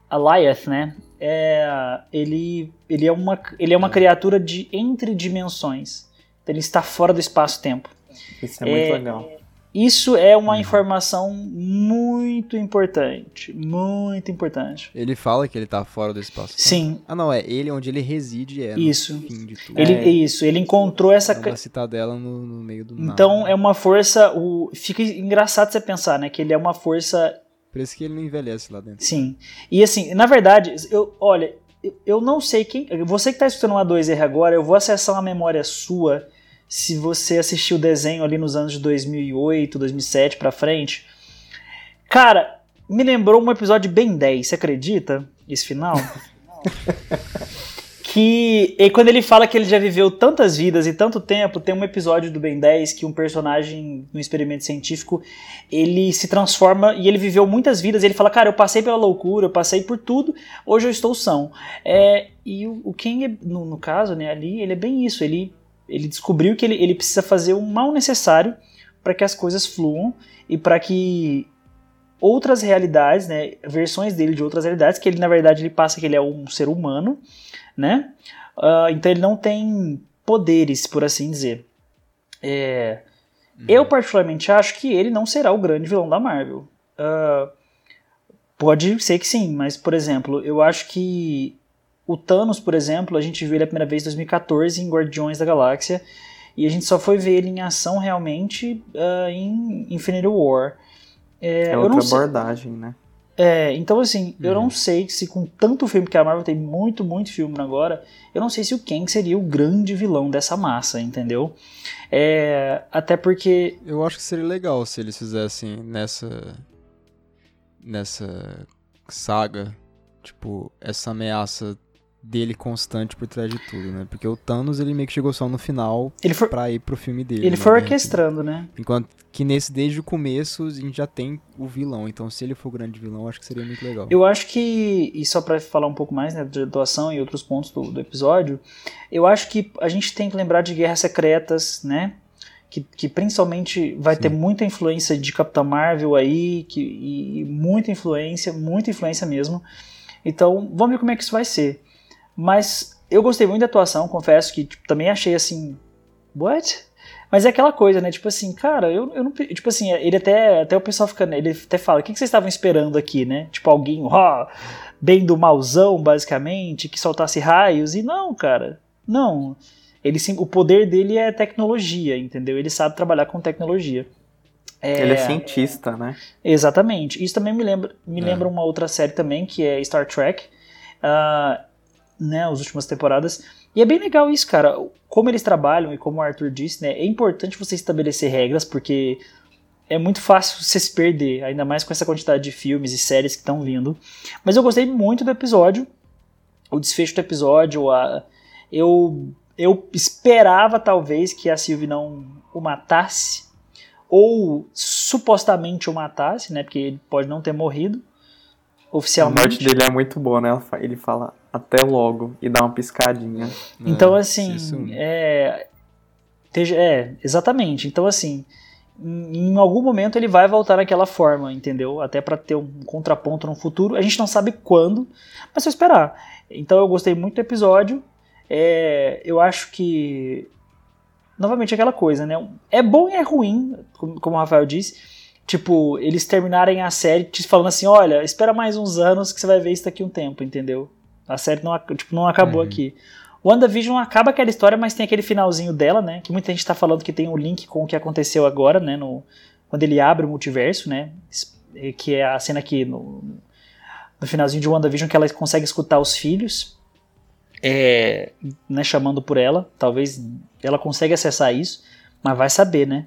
Aliath, né? É, ele ele é uma ele é uma criatura de entre dimensões. Então, ele está fora do espaço-tempo. Isso é, é muito legal. Isso é uma uhum. informação muito importante. Muito importante. Ele fala que ele tá fora do espaço. Sim. Ah, não, é ele onde ele reside é isso. no fim de tudo. Ele, é. Isso, ele encontrou essa... É uma citadela no, no meio do Então nada. é uma força... O... Fica engraçado você pensar, né? Que ele é uma força... Por isso que ele não envelhece lá dentro. Sim. E assim, na verdade, eu, olha, eu não sei quem... Você que tá escutando uma 2R agora, eu vou acessar uma memória sua se você assistiu o desenho ali nos anos de 2008, 2007 para frente. Cara, me lembrou um episódio bem 10, você acredita? Esse final? que e quando ele fala que ele já viveu tantas vidas e tanto tempo, tem um episódio do Ben 10 que um personagem no experimento científico, ele se transforma e ele viveu muitas vidas, ele fala, cara, eu passei pela loucura, eu passei por tudo, hoje eu estou são. É, e o, o King, no, no caso, né, ali, ele é bem isso, ele ele descobriu que ele, ele precisa fazer o mal necessário para que as coisas fluam e para que outras realidades, né, versões dele de outras realidades, que ele na verdade ele passa que ele é um ser humano, né? Uh, então ele não tem poderes, por assim dizer. É, uhum. Eu particularmente acho que ele não será o grande vilão da Marvel. Uh, pode ser que sim, mas por exemplo, eu acho que o Thanos, por exemplo, a gente viu ele a primeira vez em 2014 em Guardiões da Galáxia e a gente só foi ver ele em ação realmente uh, em Infinity War. É, é outra abordagem, né? É, então assim, uhum. eu não sei se com tanto filme que a Marvel tem muito, muito filme agora, eu não sei se o Kang seria o grande vilão dessa massa, entendeu? É, até porque. Eu acho que seria legal se eles fizessem nessa. nessa saga, tipo, essa ameaça dele constante por trás de tudo, né? Porque o Thanos, ele meio que chegou só no final ele for... pra ir pro filme dele. Ele né? foi orquestrando, né? Enquanto que nesse, desde o começo, a gente já tem o vilão. Então, se ele for o grande vilão, acho que seria muito legal. Eu acho que, e só pra falar um pouco mais, né, de atuação e outros pontos do, do episódio, eu acho que a gente tem que lembrar de Guerras Secretas, né? que, que principalmente vai Sim. ter muita influência de Capitã Marvel aí, que, e, e muita influência, muita influência mesmo. Então, vamos ver como é que isso vai ser. Mas eu gostei muito da atuação, confesso que tipo, também achei assim, what? Mas é aquela coisa, né? Tipo assim, cara, eu, eu não. Tipo assim, ele até, até o pessoal fica. Ele até fala: o que, que vocês estavam esperando aqui, né? Tipo, alguém, ó, bem do mauzão, basicamente, que soltasse raios. E não, cara. Não. Ele, sim, o poder dele é tecnologia, entendeu? Ele sabe trabalhar com tecnologia. Ele é cientista, né? Exatamente. Isso também me lembra, me É. lembra uma outra série também, que é Star Trek. ah, né, as últimas temporadas. E é bem legal isso, cara. Como eles trabalham e como o Arthur disse, né, é importante você estabelecer regras, porque é muito fácil você se perder, ainda mais com essa quantidade de filmes e séries que estão vindo. Mas eu gostei muito do episódio, o desfecho do episódio, a, eu, eu esperava talvez que a Sylvie não o matasse, ou supostamente o matasse, né, porque ele pode não ter morrido A oficialmente. morte dele é muito boa, né? Ele fala até logo e dá uma piscadinha. Então, É, assim, isso- é, é, exatamente. Então, assim, em, em algum momento ele vai voltar naquela forma, entendeu? Até pra ter um contraponto no futuro. A gente não sabe quando, mas só esperar. Então, eu gostei muito do episódio. É, eu acho que, novamente, aquela coisa, né? É bom e é ruim, como, como o Rafael disse. Tipo, eles terminarem a série te falando assim: olha, espera mais uns anos que você vai ver isso daqui um tempo, entendeu? A série não, tipo, não acabou Uhum. aqui. WandaVision acaba aquela história, mas tem aquele finalzinho dela, né? Que muita gente tá falando que tem um link com o que aconteceu agora, né? No, quando ele abre o multiverso, né? eh, Que é a cena aqui no, no finalzinho de WandaVision que ela consegue escutar os filhos, é, né? Chamando por ela. Talvez ela consiga acessar isso, mas vai saber, né?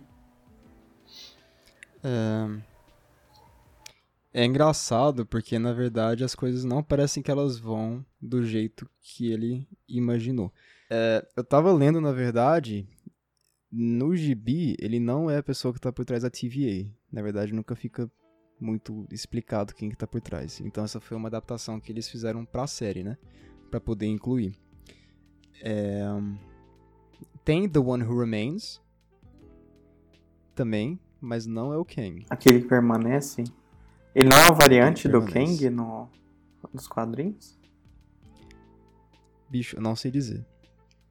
É engraçado porque, na verdade, as coisas não parecem que elas vão do jeito que ele imaginou. É, eu tava lendo, na verdade, no gibi, ele não é a pessoa que tá por trás da TVA. Na verdade, nunca fica muito explicado quem que tá por trás. Então, essa foi uma adaptação que eles fizeram pra série, né? Pra poder incluir. É, Tem The One Who Remains também, mas não é o Kang. Aquele que permanece. Ele não é uma variante do. Kang no, nos quadrinhos? Bicho, eu não sei dizer.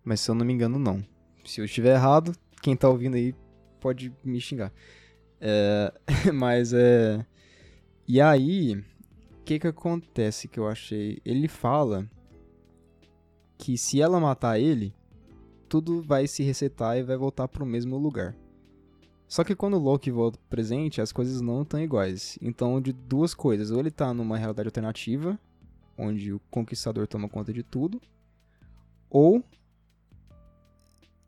Mas se eu não me engano, não. Se eu estiver errado, quem tá ouvindo aí pode me xingar. É, mas é. E aí, o que que acontece que eu achei? Ele fala que se ela matar ele, tudo vai se resetar e vai voltar pro mesmo lugar. Só que quando o Loki volta pro presente, as coisas não estão iguais. Então, de duas coisas, ou ele tá numa realidade alternativa, onde o conquistador toma conta de tudo, ou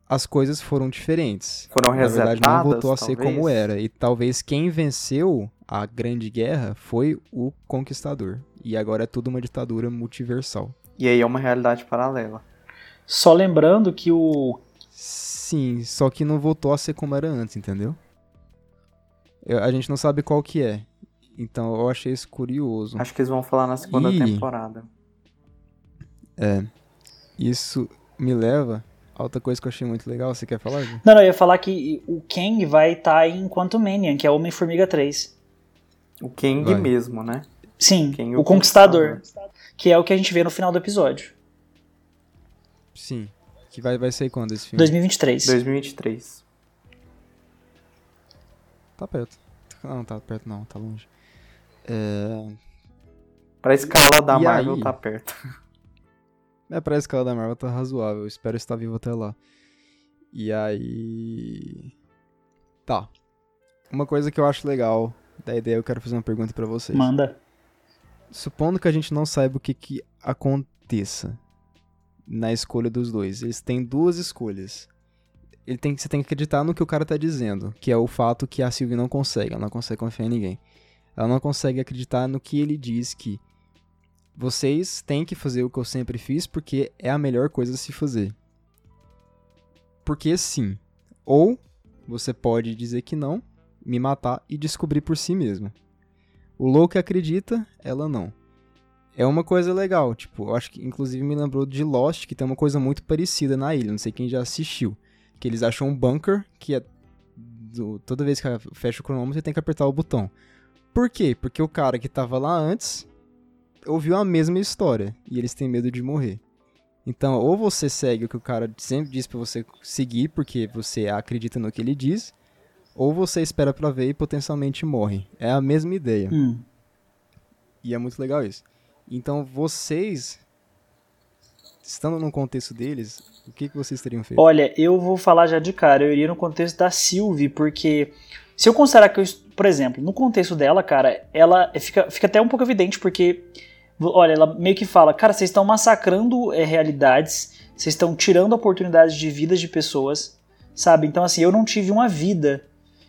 as coisas foram diferentes. Foram Na verdade, não voltou a ser talvez? como era. E talvez quem venceu a Grande Guerra foi o Conquistador. E agora é tudo uma ditadura multiversal. E aí é uma realidade paralela. Só lembrando que o. Sim, só que não voltou a ser como era antes, entendeu? Eu- a gente não sabe qual que é. Então eu achei isso curioso. Acho que eles vão falar na segunda Ih. temporada. Isso me leva a outra coisa que eu achei muito legal. Você quer falar, Ju? Não, não, eu ia falar que o Kang vai estar em Quantumania, que é Homem-Formiga 3. O Kang Vai. mesmo, né? Sim, Kang, o, Conquistador, Que é o que a gente vê no final do episódio. Sim. Que vai, vai ser quando esse filme? 2023. 2023. Tá perto. Não, tá perto não, tá longe. É... Pra escala da E Marvel aí? tá perto. É, pra escala da Marvel tá razoável. Eu espero estar vivo até lá. E aí. Tá. Uma coisa que eu acho legal da ideia, eu quero fazer uma pergunta pra vocês. Manda. Supondo que a gente não saiba o que que aconteça na escolha dos dois. Eles têm duas escolhas. Ele tem, você tem que acreditar no que o cara tá dizendo, que é o fato que a Sylvie não consegue, ela não consegue confiar em ninguém. Ela não consegue acreditar no que ele diz que vocês têm que fazer o que eu sempre fiz porque é a melhor coisa a se fazer. Porque sim. Ou você pode dizer que não, me matar e descobrir por si mesmo. O louco acredita, ela não. É uma coisa legal, tipo, eu acho que inclusive me lembrou de Lost, que tem uma coisa muito parecida na ilha, não sei quem já assistiu. Que eles acham um bunker, que é do- toda vez que fecha o cronômetro, você tem que apertar o botão. Por quê? Porque o cara que tava lá antes ouviu a mesma história e eles têm medo de morrer. Então, ou você segue o que o cara sempre diz pra você seguir, porque você acredita no que ele diz, ou você espera pra ver e potencialmente morre. É a mesma ideia. Hum. E é muito legal isso. Então, vocês, estando no contexto deles, o que, que vocês teriam feito? Olha, eu vou falar já de cara, eu iria no contexto da Sylvie, porque se eu considerar que eu, por exemplo, no contexto dela, cara, ela fica, fica até um pouco evidente, porque, olha, ela meio que fala, cara, vocês estão massacrando é, realidades, vocês estão tirando oportunidades de vidas de pessoas, sabe? Então, assim, eu não tive uma vida,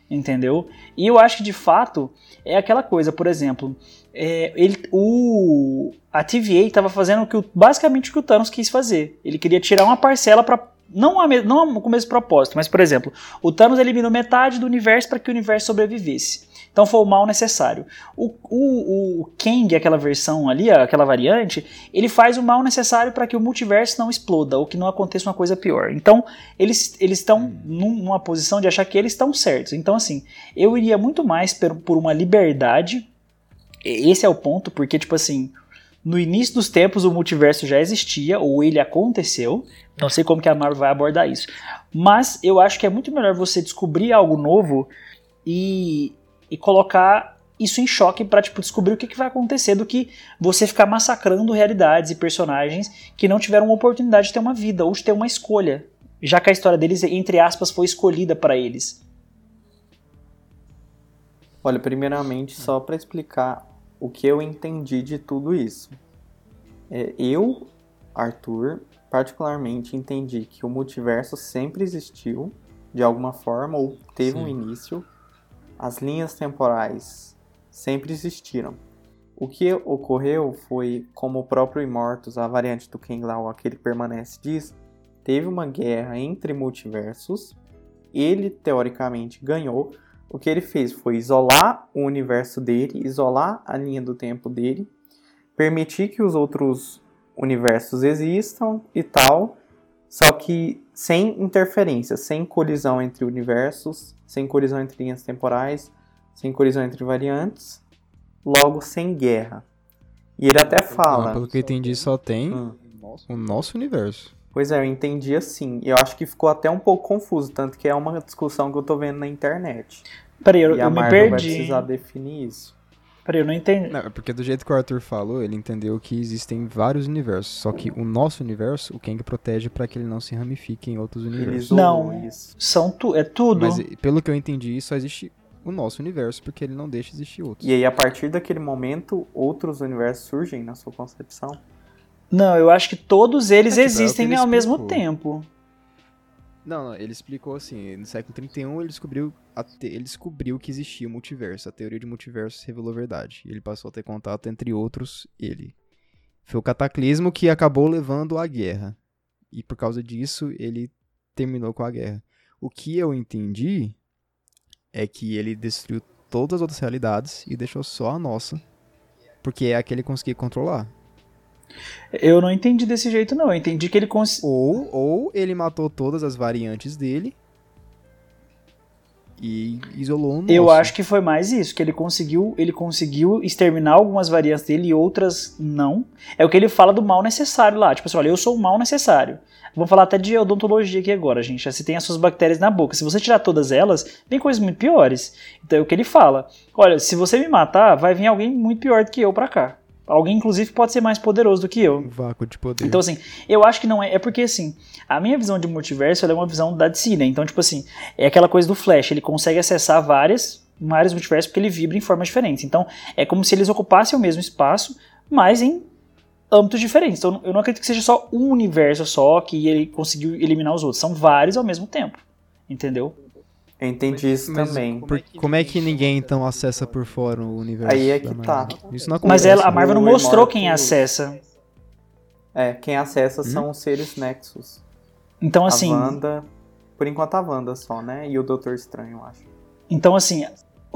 entendeu? E eu acho que, de fato, é aquela coisa, por exemplo, é, ele, o, a TVA estava fazendo o que, o- basicamente o que o Thanos quis fazer. Ele queria tirar uma parcela para não, a não com o mesmo propósito, mas por exemplo, o Thanos eliminou metade do universo para que o universo sobrevivesse. Então foi o mal necessário. O, o, o Kang, aquela versão ali, aquela variante, ele faz o mal necessário para que o multiverso não exploda ou que não aconteça uma coisa pior. Então eles eles estão num- numa posição de achar que eles estão certos. Então assim, eu iria muito mais por, por uma liberdade esse é o ponto, porque, tipo assim, no início dos tempos o multiverso já existia, ou ele aconteceu. Não sei como que a Marvel vai abordar isso. Mas eu acho que é muito melhor você descobrir algo novo e, e colocar isso em choque pra tipo, descobrir o que, que vai acontecer do que você ficar massacrando realidades e personagens que não tiveram uma oportunidade de ter uma vida ou de ter uma escolha. Já que a história deles, entre aspas, foi escolhida para eles. Olha, primeiramente, só para explicar o que eu entendi de tudo isso. É, eu, Arthur, particularmente entendi que o multiverso sempre existiu, de alguma forma, ou teve um Sim. início. As linhas temporais sempre existiram. O que ocorreu foi, como o próprio Immortus, a variante do King Lao, aquele que permanece, diz, teve uma guerra entre multiversos, ele teoricamente ganhou, o que ele fez foi isolar o universo dele, isolar a linha do tempo dele, permitir que os outros universos existam e tal, só que sem interferência, sem colisão entre universos, sem colisão entre linhas temporais, sem colisão entre variantes, logo sem guerra. E ele até Ah, fala. pelo que eu entendi, só tem Hum. o nosso universo. Pois é, eu entendi assim. Eu acho que ficou até um pouco confuso, tanto que é uma discussão que eu tô vendo na internet. Peraí, eu, e a eu me Marvel vai perdi. precisar definir isso. Peraí, eu não entendi. Não, é porque do jeito que o Arthur falou, ele entendeu que existem vários universos. Só que o nosso universo, o Kang protege pra que ele não se ramifique em outros universos. Não. isso. São tu, é tudo. Mas pelo que eu entendi, só existe o nosso universo, porque ele não deixa existir outros. E aí, a partir daquele momento, outros universos surgem na sua concepção? Não, eu acho que todos eles É, existem ele ao mesmo explicou. tempo. Não, não, ele explicou assim, no século 31 ele descobriu, a te- ele descobriu que existia o multiverso, a teoria de multiverso revelou a verdade. E ele passou a ter contato entre outros, ele. Foi o cataclismo que acabou levando à guerra. E por causa disso, ele terminou com a guerra. O que eu entendi é que ele destruiu todas as outras realidades e deixou só a nossa, porque é a que ele conseguia controlar. Eu não entendi desse jeito, não. Eu entendi que ele cons... Ou, ou ele matou todas as variantes dele e isolou nosso. Eu acho que foi mais isso, que ele conseguiu, ele conseguiu exterminar algumas variantes dele e outras não. É o que ele fala do mal necessário lá. Tipo assim, olha, eu sou o mal necessário. Vamos falar até de odontologia aqui agora, gente. Você tem as suas bactérias na boca. Se você tirar todas elas, vem coisas muito piores. Então é o que ele fala. Olha, se você me matar, vai vir alguém muito pior do que eu pra cá. Alguém, inclusive, pode ser mais poderoso do que eu. Um vácuo de poder. Então, assim, eu acho que não é. É porque, assim, a minha visão de multiverso é uma visão da DC, né? Então, tipo assim, é aquela coisa do Flash. Ele consegue acessar várias, vários multiversos porque ele vibra em formas diferentes. Então, é como se eles ocupassem o mesmo espaço, mas em âmbitos diferentes. Então, eu não acredito que seja só um universo só que ele conseguiu eliminar os outros. São vários ao mesmo tempo. Entendeu? Eu entendi isso Mas também. por- como é que ninguém então acessa por fora o universo? Aí é da que Marvel? tá. Isso não acontece. Mas ela, a Marvel não o mostrou quem acessa. É, quem acessa Hum? são os seres Nexus. Então, assim. A Wanda. Por enquanto a Wanda só, né? E o Doutor Estranho, eu acho. Então, assim,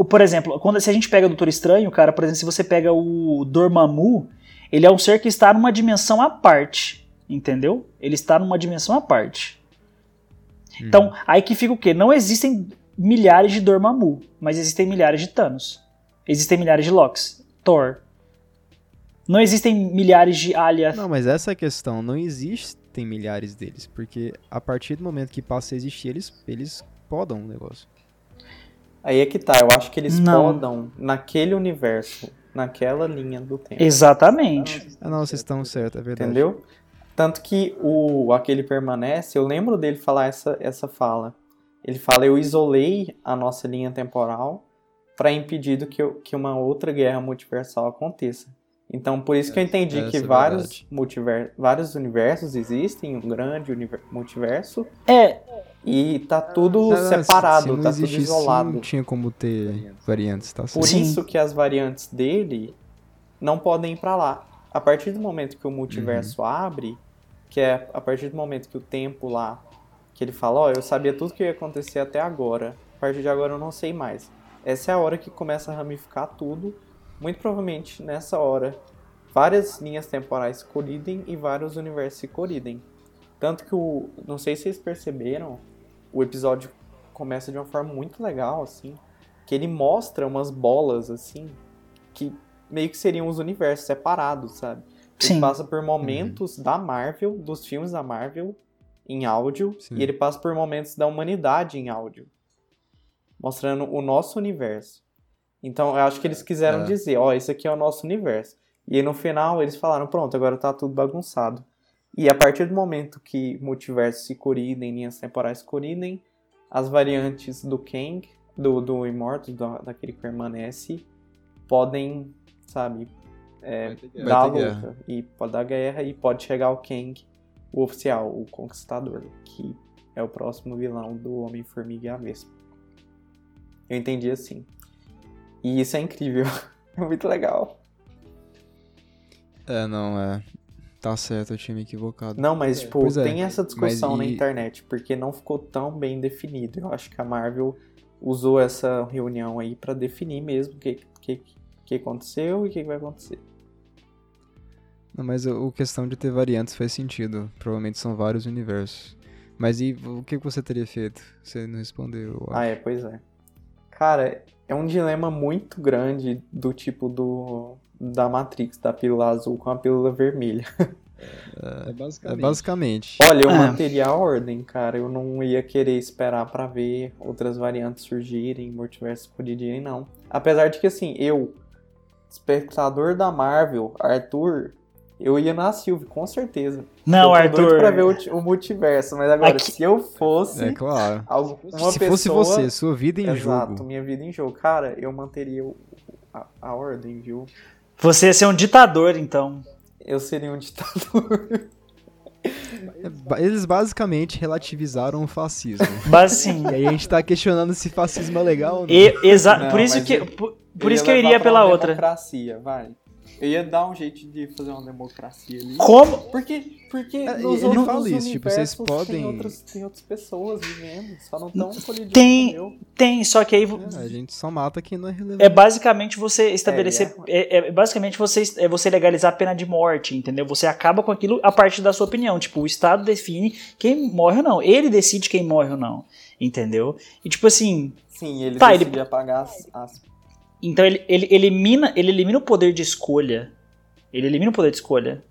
por exemplo, quando, se a gente pega o Doutor Estranho, cara, por exemplo, se você pega o Dormammu, ele é um ser que está numa dimensão à parte, entendeu? Ele está numa dimensão à parte. Uhum. Então, aí que fica o quê? Não existem milhares de Dormammu, mas existem milhares de Thanos. Existem milhares de Locks. Thor. Não existem milhares de Alia. Não, mas essa é a questão. Não existem milhares deles. Porque a partir do momento que passa a existir, eles, eles podam o negócio. Aí é que tá, eu acho que eles Não. podam naquele universo, naquela linha do tempo. Exatamente. Ah, não, vocês estão certos, é verdade. Entendeu? Tanto que o aquele permanece, eu lembro dele falar essa, essa fala. Ele fala: Eu isolei a nossa linha temporal para impedir do que, eu- que uma outra guerra multiversal aconteça. Então, por isso que eu entendi essa que é vários, multiver, vários universos existem, um grande univer- multiverso, É, e tá tudo Não, não, se- separado, se não tá tudo isolado. Não tinha como ter variantes, tá Por certo? Sim. isso que as variantes dele não podem ir pra lá. A partir do momento que o multiverso Uhum. abre, que é a partir do momento que o tempo lá, que ele fala, ó, eu sabia tudo que ia acontecer até agora. A partir de agora eu não sei mais. Essa é a hora que começa a ramificar tudo. Muito provavelmente nessa hora, várias linhas temporais colidem e vários universos se colidem. Tanto que o. Não sei se vocês perceberam, o episódio começa de uma forma muito legal, assim. Que ele mostra umas bolas, assim, que meio que seriam os universos separados, sabe? Ele sim. passa por momentos da Marvel, dos filmes da Marvel, em áudio, Sim. e ele passa por momentos da humanidade em áudio. Mostrando o nosso universo. Então, eu acho que eles quiseram É. dizer, ó, esse aqui é o nosso universo. E aí, no final, eles falaram, pronto, agora tá tudo bagunçado. E a partir do momento que multiversos se colidem, linhas temporais se colidem, as variantes do Kang, do, do Immortus, do, daquele que permanece, podem, sabe, é, Vai dar a ter guerra. luta. E pode dar guerra e pode chegar o Kang, o oficial, o Conquistador, que é o próximo vilão do Homem-Formiga e a Vespa. Eu entendi assim. E isso é incrível. É muito legal. É, não, é. Tá certo, eu tinha me equivocado. Não, mas, tipo, Pois é, tem essa discussão mas na e- internet, porque não ficou tão bem definido. Eu acho que a Marvel usou essa reunião aí pra definir mesmo o que, que, que aconteceu e o que vai acontecer. Não, mas o, questão de ter variantes faz sentido. Provavelmente são vários universos. Mas e o que você teria feito? Você não respondeu. eu Ah, é, pois é. Cara, é um dilema muito grande do tipo do da Matrix, da pílula azul com a pílula vermelha. É É basicamente. basicamente. Olha, eu É. manteria a ordem, cara. Eu não ia querer esperar pra ver outras variantes surgirem, multiverso colidirem, não. Apesar de que, assim, eu, espectador da Marvel, Arthur, eu ia na Sylvie, com certeza. Não, eu tô doido Arthur. pra ver o, o multiverso, mas agora, Aqui- se eu fosse É claro. alguma Se pessoa... fosse você, sua vida em Exato, jogo. minha vida em jogo. Cara, eu manteria o- a, a ordem, viu? Você ia ser um ditador, então. Eu seria um ditador. É, Eles basicamente relativizaram o fascismo. Mas assim. e aí a gente tá questionando se fascismo é legal ou não. e- exa- Não, por isso que. eu- Por, por isso que eu iria pela uma outra. democracia, vai. Eu ia dar um jeito de fazer uma democracia ali. Como? Porque, porque É, nos ele outros fala isso, tipo, vocês podem- tem, outras, tem outras pessoas vivendo, só não estão colidindo Tem-. Tem, só que aí. É, a gente só mata quem não é relevante. É basicamente você estabelecer. É, É, é basicamente você, é você legalizar a pena de morte, entendeu? Você acaba com aquilo a partir da sua opinião. Tipo, o Estado define quem morre ou não. Ele decide quem morre ou não. Entendeu? E tipo assim. Sim, ele Tá, ele- decidiu apagar as, as- Então ele, ele elimina, ele elimina o poder de escolha. Ele elimina o poder de escolha.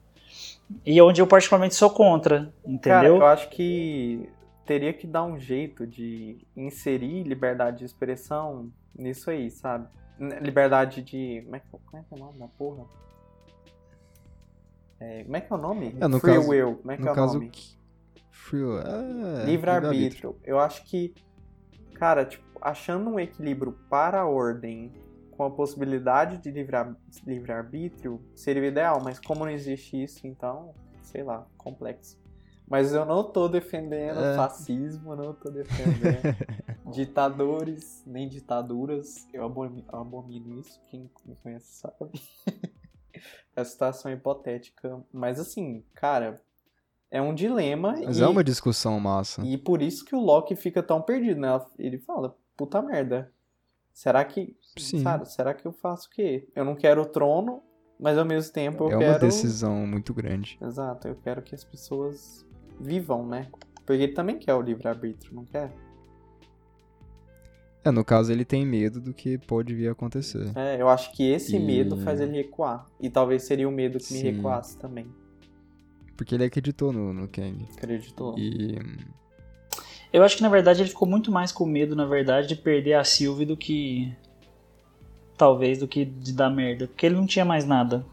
E é onde eu particularmente sou contra. Cara, Entendeu? eu acho que teria que dar um jeito de inserir liberdade de expressão nisso aí, sabe? Liberdade de. Como é que, como é, que é o nome da porra? É, como é que é o nome? É, no Free caso- Will. Como é que é no o caso, nome? que- Free will, é, Livre-arbítrio. Eu acho que, cara, tipo, achando um equilíbrio para a ordem com a possibilidade de livre- livre-arbítrio seria o ideal, mas como não existe isso, então, sei lá, complexo. Mas eu não tô defendendo É. fascismo, não tô defendendo ditadores, nem ditaduras. Eu abomi- eu abomino isso, quem me conhece sabe. é situação hipotética. Mas assim, cara, é um dilema. Mas e... é uma discussão massa. E por isso que o Loki fica tão perdido, né? Ele fala, puta merda. Será que. Sim. Sabe, será que eu faço o quê? Eu não quero o trono, mas ao mesmo tempo eu É quero. uma decisão muito grande. Exato, eu quero que as pessoas vivam, né? Porque ele também quer o livre-arbítrio, não quer? É, no caso ele tem medo do que pode vir a acontecer. É, eu acho que esse E- medo faz ele recuar. E talvez seria o medo que me Sim. recuasse também. Porque ele acreditou no, no Kang. Acreditou. E. Eu acho que na verdade ele ficou muito mais com medo, na verdade, de perder a Sylvie do que. Talvez do que de dar merda. Porque ele não tinha mais nada.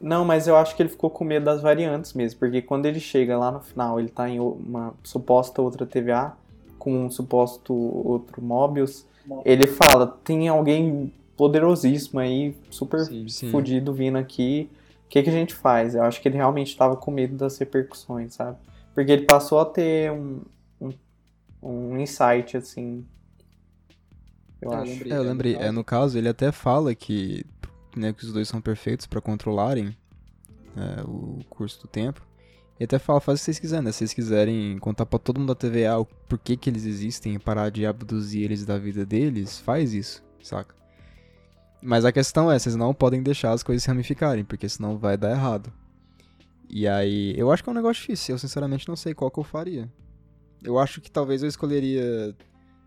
Não, mas eu acho que ele ficou com medo das variantes mesmo, porque quando ele chega lá no final, ele tá em uma suposta outra TVA, com um suposto outro Mobius, ele fala, tem alguém poderosíssimo aí, super Sim, sim. fudido vindo aqui, o que, que a gente faz? Eu acho que ele realmente tava com medo das repercussões, sabe? Porque ele passou a ter um, um, um insight, assim, eu É, acho. lembrei. É, eu É, no lembrei. caso- É, no caso, ele até fala que, né, que os dois são perfeitos pra controlarem é, o curso do tempo. E até fala, faz o que vocês quiserem, né? Se vocês quiserem contar pra todo mundo da TVA o porquê que eles existem e parar de abduzir eles da vida deles, faz isso, saca? Mas a questão é, vocês não podem deixar as coisas se ramificarem, porque senão vai dar errado. E aí, eu acho que é um negócio difícil, eu sinceramente não sei qual que eu faria. Eu acho que talvez eu escolheria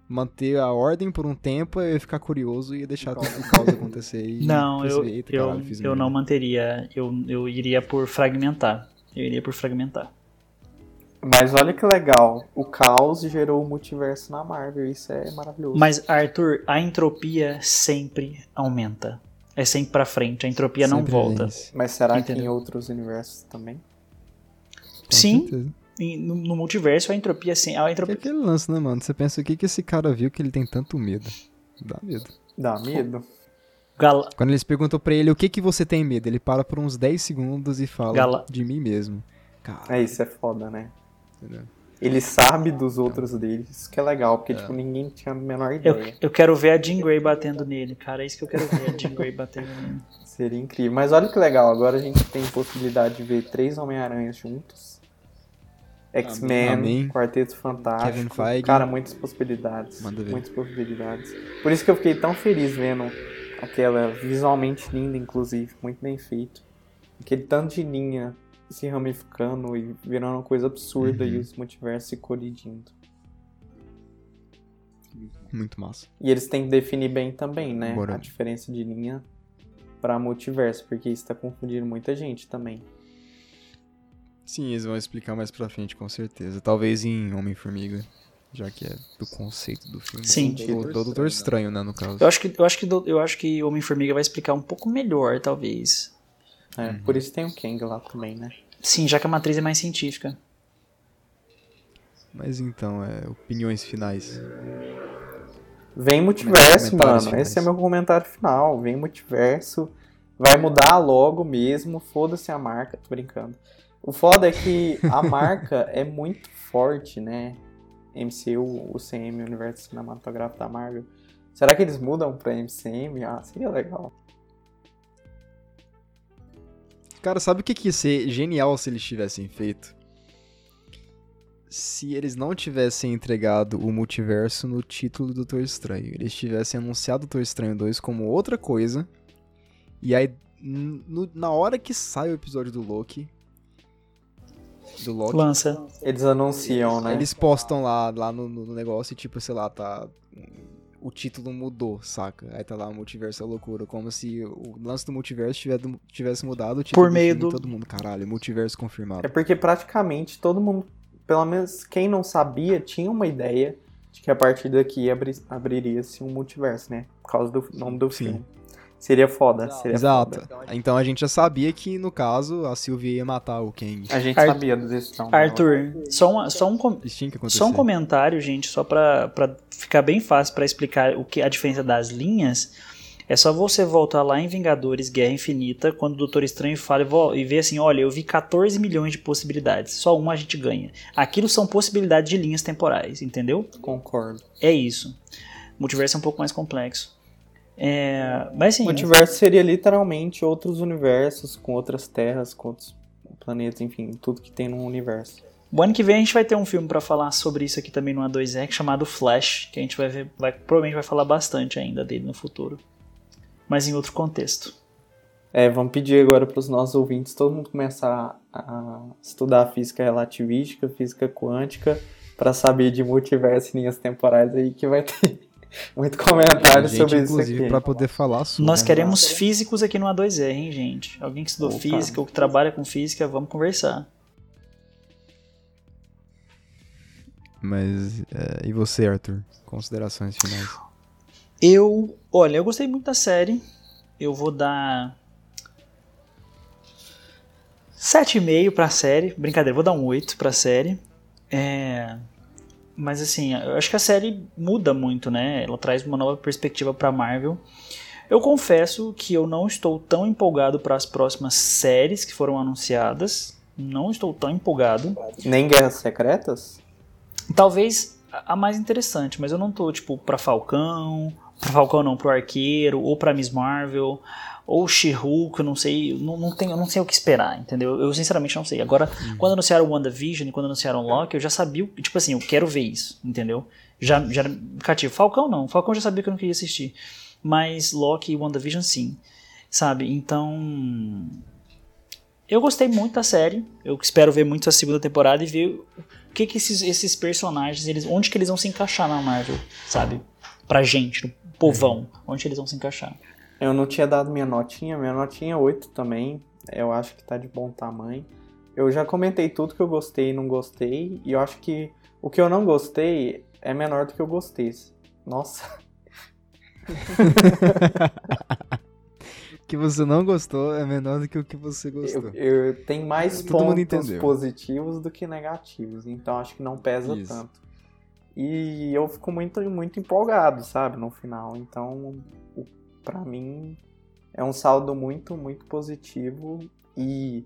manter a ordem por um tempo, eu ia ficar curioso e ia deixar o caos acontecer e Não, eu, "Eita, eu, caralho, eu merda." não manteria. Eu, eu iria por fragmentar. Eu iria por fragmentar. Mas olha que legal, o caos gerou o multiverso na Marvel, isso é maravilhoso. Mas, Arthur, a entropia sempre aumenta. É sempre pra frente. A entropia não Sempre volta. vence. Mas será que Entendeu. em outros universos também? Com Sim, certeza. No, no multiverso a entropia sim. A Que é entropia, aquele lance, né, mano? Você pensa o que, que esse cara viu que ele tem tanto medo? Dá medo. Dá medo? Gal- Quando eles perguntam pra ele o que que você tem medo, ele para por uns 10 segundos e fala Gala- de mim mesmo. Cara, É, isso é foda, né? entendeu? Ele sabe dos outros deles, isso que é legal, porque tipo, ninguém tinha a menor eu, ideia. eu quero ver a Jean Grey batendo nele, cara. É isso que eu quero ver, a Jean Grey batendo nele. Seria incrível. Mas olha que legal, agora a gente tem possibilidade de ver três Homem-Aranhas juntos. X-Men. Quarteto Fantástico. Kevin Feige. Cara, muitas possibilidades. Muitas possibilidades. Por isso que eu fiquei tão feliz vendo aquela visualmente linda, inclusive, muito bem feito. Aquele tanto de linha se ramificando e virando uma coisa absurda Uhum. e os multiversos se colidindo. Muito massa. E eles têm que definir bem também, né? Bora. A diferença de linha pra multiverso, porque isso tá confundindo muita gente também. Sim, eles vão explicar mais pra frente, com certeza. Talvez em Homem-Formiga, já que é do conceito do filme. Sim. Ou do Doutor Estranho, né, no caso. Eu acho que, eu acho que, do- eu acho que Homem-Formiga vai explicar um pouco melhor, talvez. É, Uhum. Por isso tem o Kang lá também, né? Sim, já que a matriz é mais científica. Mas então, é, opiniões finais. Vem multiverso, mano. finais. Esse é meu comentário final. Vem multiverso. Vai mudar logo mesmo. Foda-se a marca. Tô brincando. O foda é que a marca é muito forte, né? MCU, UCM, Universo Cinematográfico da Marvel. Será que eles mudam pra MCM? Ah, seria legal. Cara, sabe o que ia ser genial se eles tivessem feito? Se eles não tivessem entregado o multiverso no título do Doutor Estranho. Eles tivessem anunciado Doutor Estranho 2 como outra coisa. E aí, no- na hora que sai o episódio do Loki. Do Loki. Lança. Eles anunciam, né? Eles postam lá, lá no, no negócio e, tipo, sei lá, tá. O título mudou, saca? Aí tá lá Multiverso é loucura. Como se o lance do multiverso tivesse, mudado o título Por do meio filme do- todo mundo. Caralho, multiverso confirmado. É porque praticamente todo mundo, pelo menos quem não sabia, tinha uma ideia de que a partir daqui abri- abriria-se um multiverso, né? Por causa do nome do Sim. filme. Seria foda, seria Exato. foda. Então a gente já sabia que, no caso, a Sylvie ia matar o Kang. A gente Ar- sabia da decisão. Arthur, só, uma, só, um, com- só um comentário, gente, só pra, pra ficar bem fácil pra explicar o que a diferença das linhas. É só você voltar lá em Vingadores Guerra Infinita, quando o Doutor Estranho fala e e vê assim: olha, eu vi 14 milhões de possibilidades, só uma a gente ganha. Aquilo são possibilidades de linhas temporais, entendeu? Concordo. É isso. O multiverso é um pouco mais complexo. É, mas assim, Multiverso seria literalmente outros universos, com outras terras, com outros planetas, enfim, tudo que tem no universo. o ano que vem a gente vai ter um filme pra falar sobre isso aqui também no A2R, chamado Flash, que a gente vai ver, vai, provavelmente vai falar bastante ainda dele no futuro. Mas em outro contexto. É, vamos pedir agora para os nossos ouvintes, todo mundo começar a, a estudar física relativística, física quântica, para saber de multiverso e linhas temporais aí que vai ter. Muito comentário Gente, sobre isso inclusive, pra poder falar sobre. Nós né? queremos físicos aqui no A2R, hein, gente? Alguém que estudou Opa. física ou que trabalha com física, vamos conversar. Mas, é, e você, Arthur? Considerações finais. Eu, olha, eu gostei muito da série. Eu vou dar 7,5 pra série. Brincadeira, vou dar um 8 pra série. É, mas assim, eu acho que a série muda muito, né? Ela traz uma nova perspectiva pra Marvel. Eu confesso que eu não estou tão empolgado para as próximas séries que foram anunciadas. Não estou tão empolgado. Nem Guerras Secretas? Talvez a mais interessante, mas eu não tô, tipo, pra Falcão, pra Falcão não, pro Arqueiro, ou pra Miss Marvel, ou She-Hulk, eu não sei, não, não, tenho, não sei o que esperar, entendeu? Eu sinceramente não sei. Agora, quando anunciaram WandaVision e quando anunciaram Loki, eu já sabia, tipo assim, eu quero ver isso, entendeu? Já, já era cativo. Falcão não, Falcão já sabia que eu não queria assistir. Mas Loki e WandaVision sim, sabe? Então... Eu gostei muito da série, eu espero ver muito a segunda temporada e ver o que que esses, esses personagens, eles, onde que eles vão se encaixar na Marvel, sabe? Pra gente, no povão, onde eles vão se encaixar. Eu não tinha dado minha notinha, minha notinha é 8 também. Eu acho que tá de bom tamanho. Eu já comentei tudo que eu gostei e não gostei. E eu acho que o que eu não gostei é menor do que eu gostei. Nossa. O que você não gostou é menor do que o que você Eu, gostou. eu tenho mais Todo pontos positivos do que negativos. Então acho que não pesa Isso. tanto. E eu fico muito, muito empolgado, sabe, no final. Então, pra mim, é um saldo muito, muito positivo. E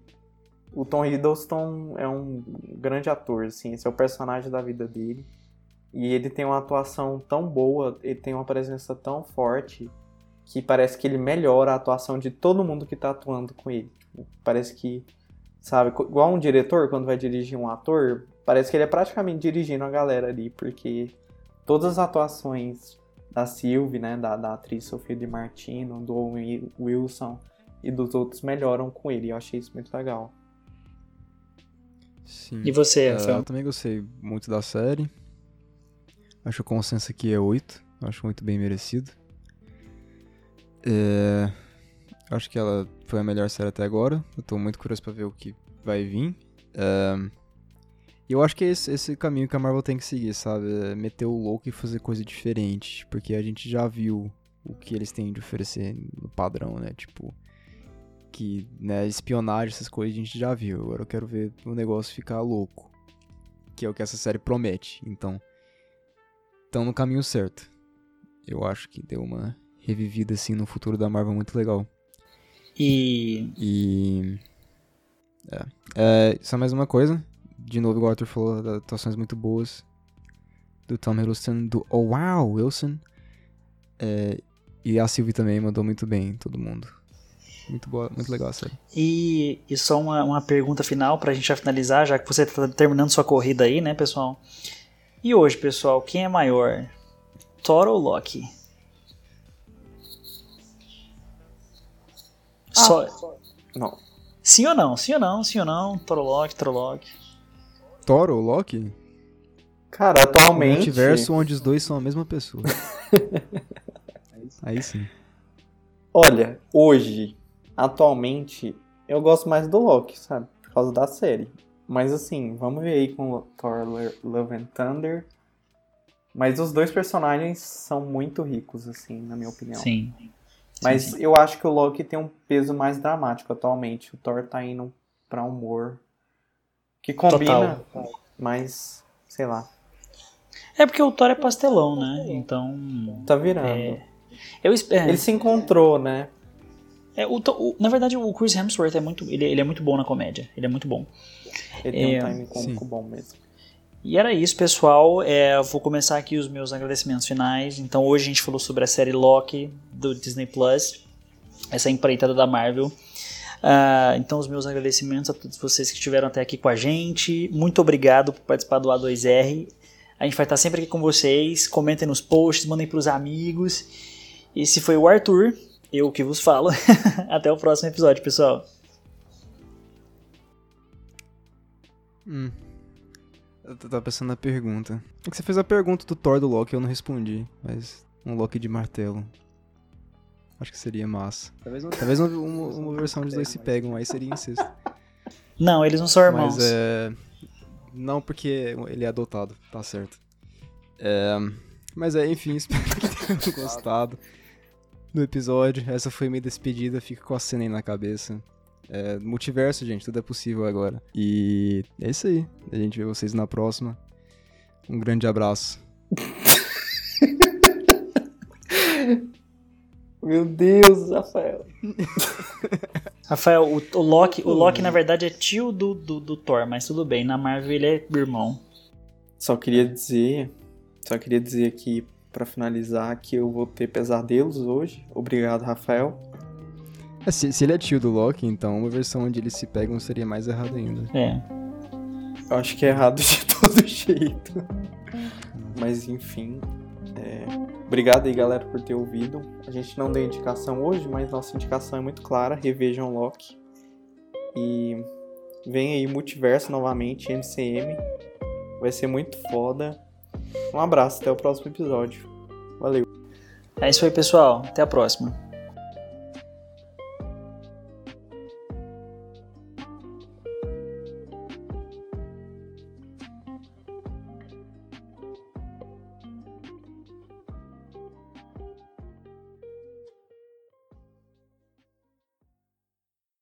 o Tom Hiddleston é um grande ator, assim. Esse é o personagem da vida dele. E ele tem uma atuação tão boa, ele tem uma presença tão forte que parece que ele melhora a atuação de todo mundo que tá atuando com ele. Parece que, sabe, igual um diretor quando vai dirigir um ator, parece que ele é praticamente dirigindo a galera ali, porque todas as atuações da Sylvie, né, da, da atriz Sofia Di Martino, do Wilson e dos outros melhoram com ele. Eu achei isso muito legal. Sim. E você, É, Rafael? eu também gostei muito da série. Acho que o consenso aqui é 8. Acho muito bem merecido. É, Acho que ela foi a melhor série até agora. Eu tô muito curioso pra ver o que vai vir. É, E eu acho que é esse, esse caminho que a Marvel tem que seguir, sabe? É meter o louco e fazer coisa diferente. Porque a gente já viu o que eles têm de oferecer no padrão, né? Tipo, que, né, espionagem, essas coisas a gente já viu. Agora eu quero ver o negócio ficar louco. Que é o que essa série promete. Então, estão no caminho certo. Eu acho que deu uma revivida assim no futuro da Marvel muito legal. E E. É. é só mais uma coisa. De novo, igual o Arthur falou, das atuações muito boas. Do Tom Hiddleston, do Oh Wow Wilson. É, e a Sylvie também mandou muito bem, todo mundo. Muito boa, muito legal a série. E, e só uma, uma pergunta final pra gente já finalizar, já que você tá terminando sua corrida aí, né, pessoal? E hoje, pessoal, quem é maior? Thor ou Loki? Só... Não. Sim ou não? Sim ou não? Sim ou não? Thor ou Loki? Thor ou Loki? Thor ou Loki? Cara, Um atualmente. multiverso onde os dois são a mesma pessoa. Aí sim. Olha, hoje, atualmente, eu gosto mais do Loki, sabe? Por causa da série. Mas assim, vamos ver aí com o Thor Lo- Love and Thunder. Mas os dois personagens são muito ricos, assim, na minha opinião. Sim. Mas sim, sim. eu acho que o Loki tem um peso mais dramático atualmente. O Thor tá indo pra humor. Que combina, mas sei lá. É porque o Thor é pastelão, né? Então. Tá virando. É. Eu espero. Ele se encontrou, né? É, o, o- na verdade, o Chris Hemsworth é muito. Ele, ele é muito bom na comédia. Ele é muito bom. Ele tem É, um time cômico bom mesmo. E era isso, pessoal. É, eu vou começar aqui os meus agradecimentos finais. Então, hoje a gente falou sobre a série Loki do Disney Plus, essa empreitada da Marvel. Ah, então, os meus agradecimentos a todos vocês que estiveram até aqui com a gente. Muito obrigado por participar do A2R. A gente vai estar sempre aqui com vocês. Comentem nos posts, mandem para os amigos. Esse foi o Arthur, eu que vos falo. até o próximo episódio, pessoal. Hum. Eu tava pensando na pergunta. É que você fez a pergunta do Thor do Loki, eu não respondi. Mas um Loki de martelo. Acho que seria massa. Talvez, Talvez uma, uma, uma versão de dois se pegam, aí seria incesto. Não, eles não são irmãos. Mas é. Não, porque ele é adotado, tá certo. É... Mas é, enfim, espero que tenham gostado do episódio. Essa foi minha despedida, fica com a cena aí na cabeça. É, multiverso, gente, tudo é possível agora. E é isso aí. A gente vê vocês na próxima. Um grande abraço. Meu Deus, Rafael. Rafael, o, o Loki, o Loki na verdade é tio do, do, do Thor, mas tudo bem, na Marvel ele é irmão. Só queria dizer, só queria dizer aqui para finalizar que eu vou ter pesadelos hoje. Obrigado, Rafael. É, se, se, ele é tio do Loki, então uma versão onde eles se pegam seria mais errado ainda. É. Eu acho que é errado de todo jeito. Mas enfim. É... Obrigado aí, galera, por ter ouvido. A gente não deu indicação hoje, mas nossa indicação é muito clara. Revejam Loki. E vem aí Multiverso novamente, MCM. Vai ser muito foda. Um abraço, até o próximo episódio. Valeu. É isso aí, pessoal. Até a próxima.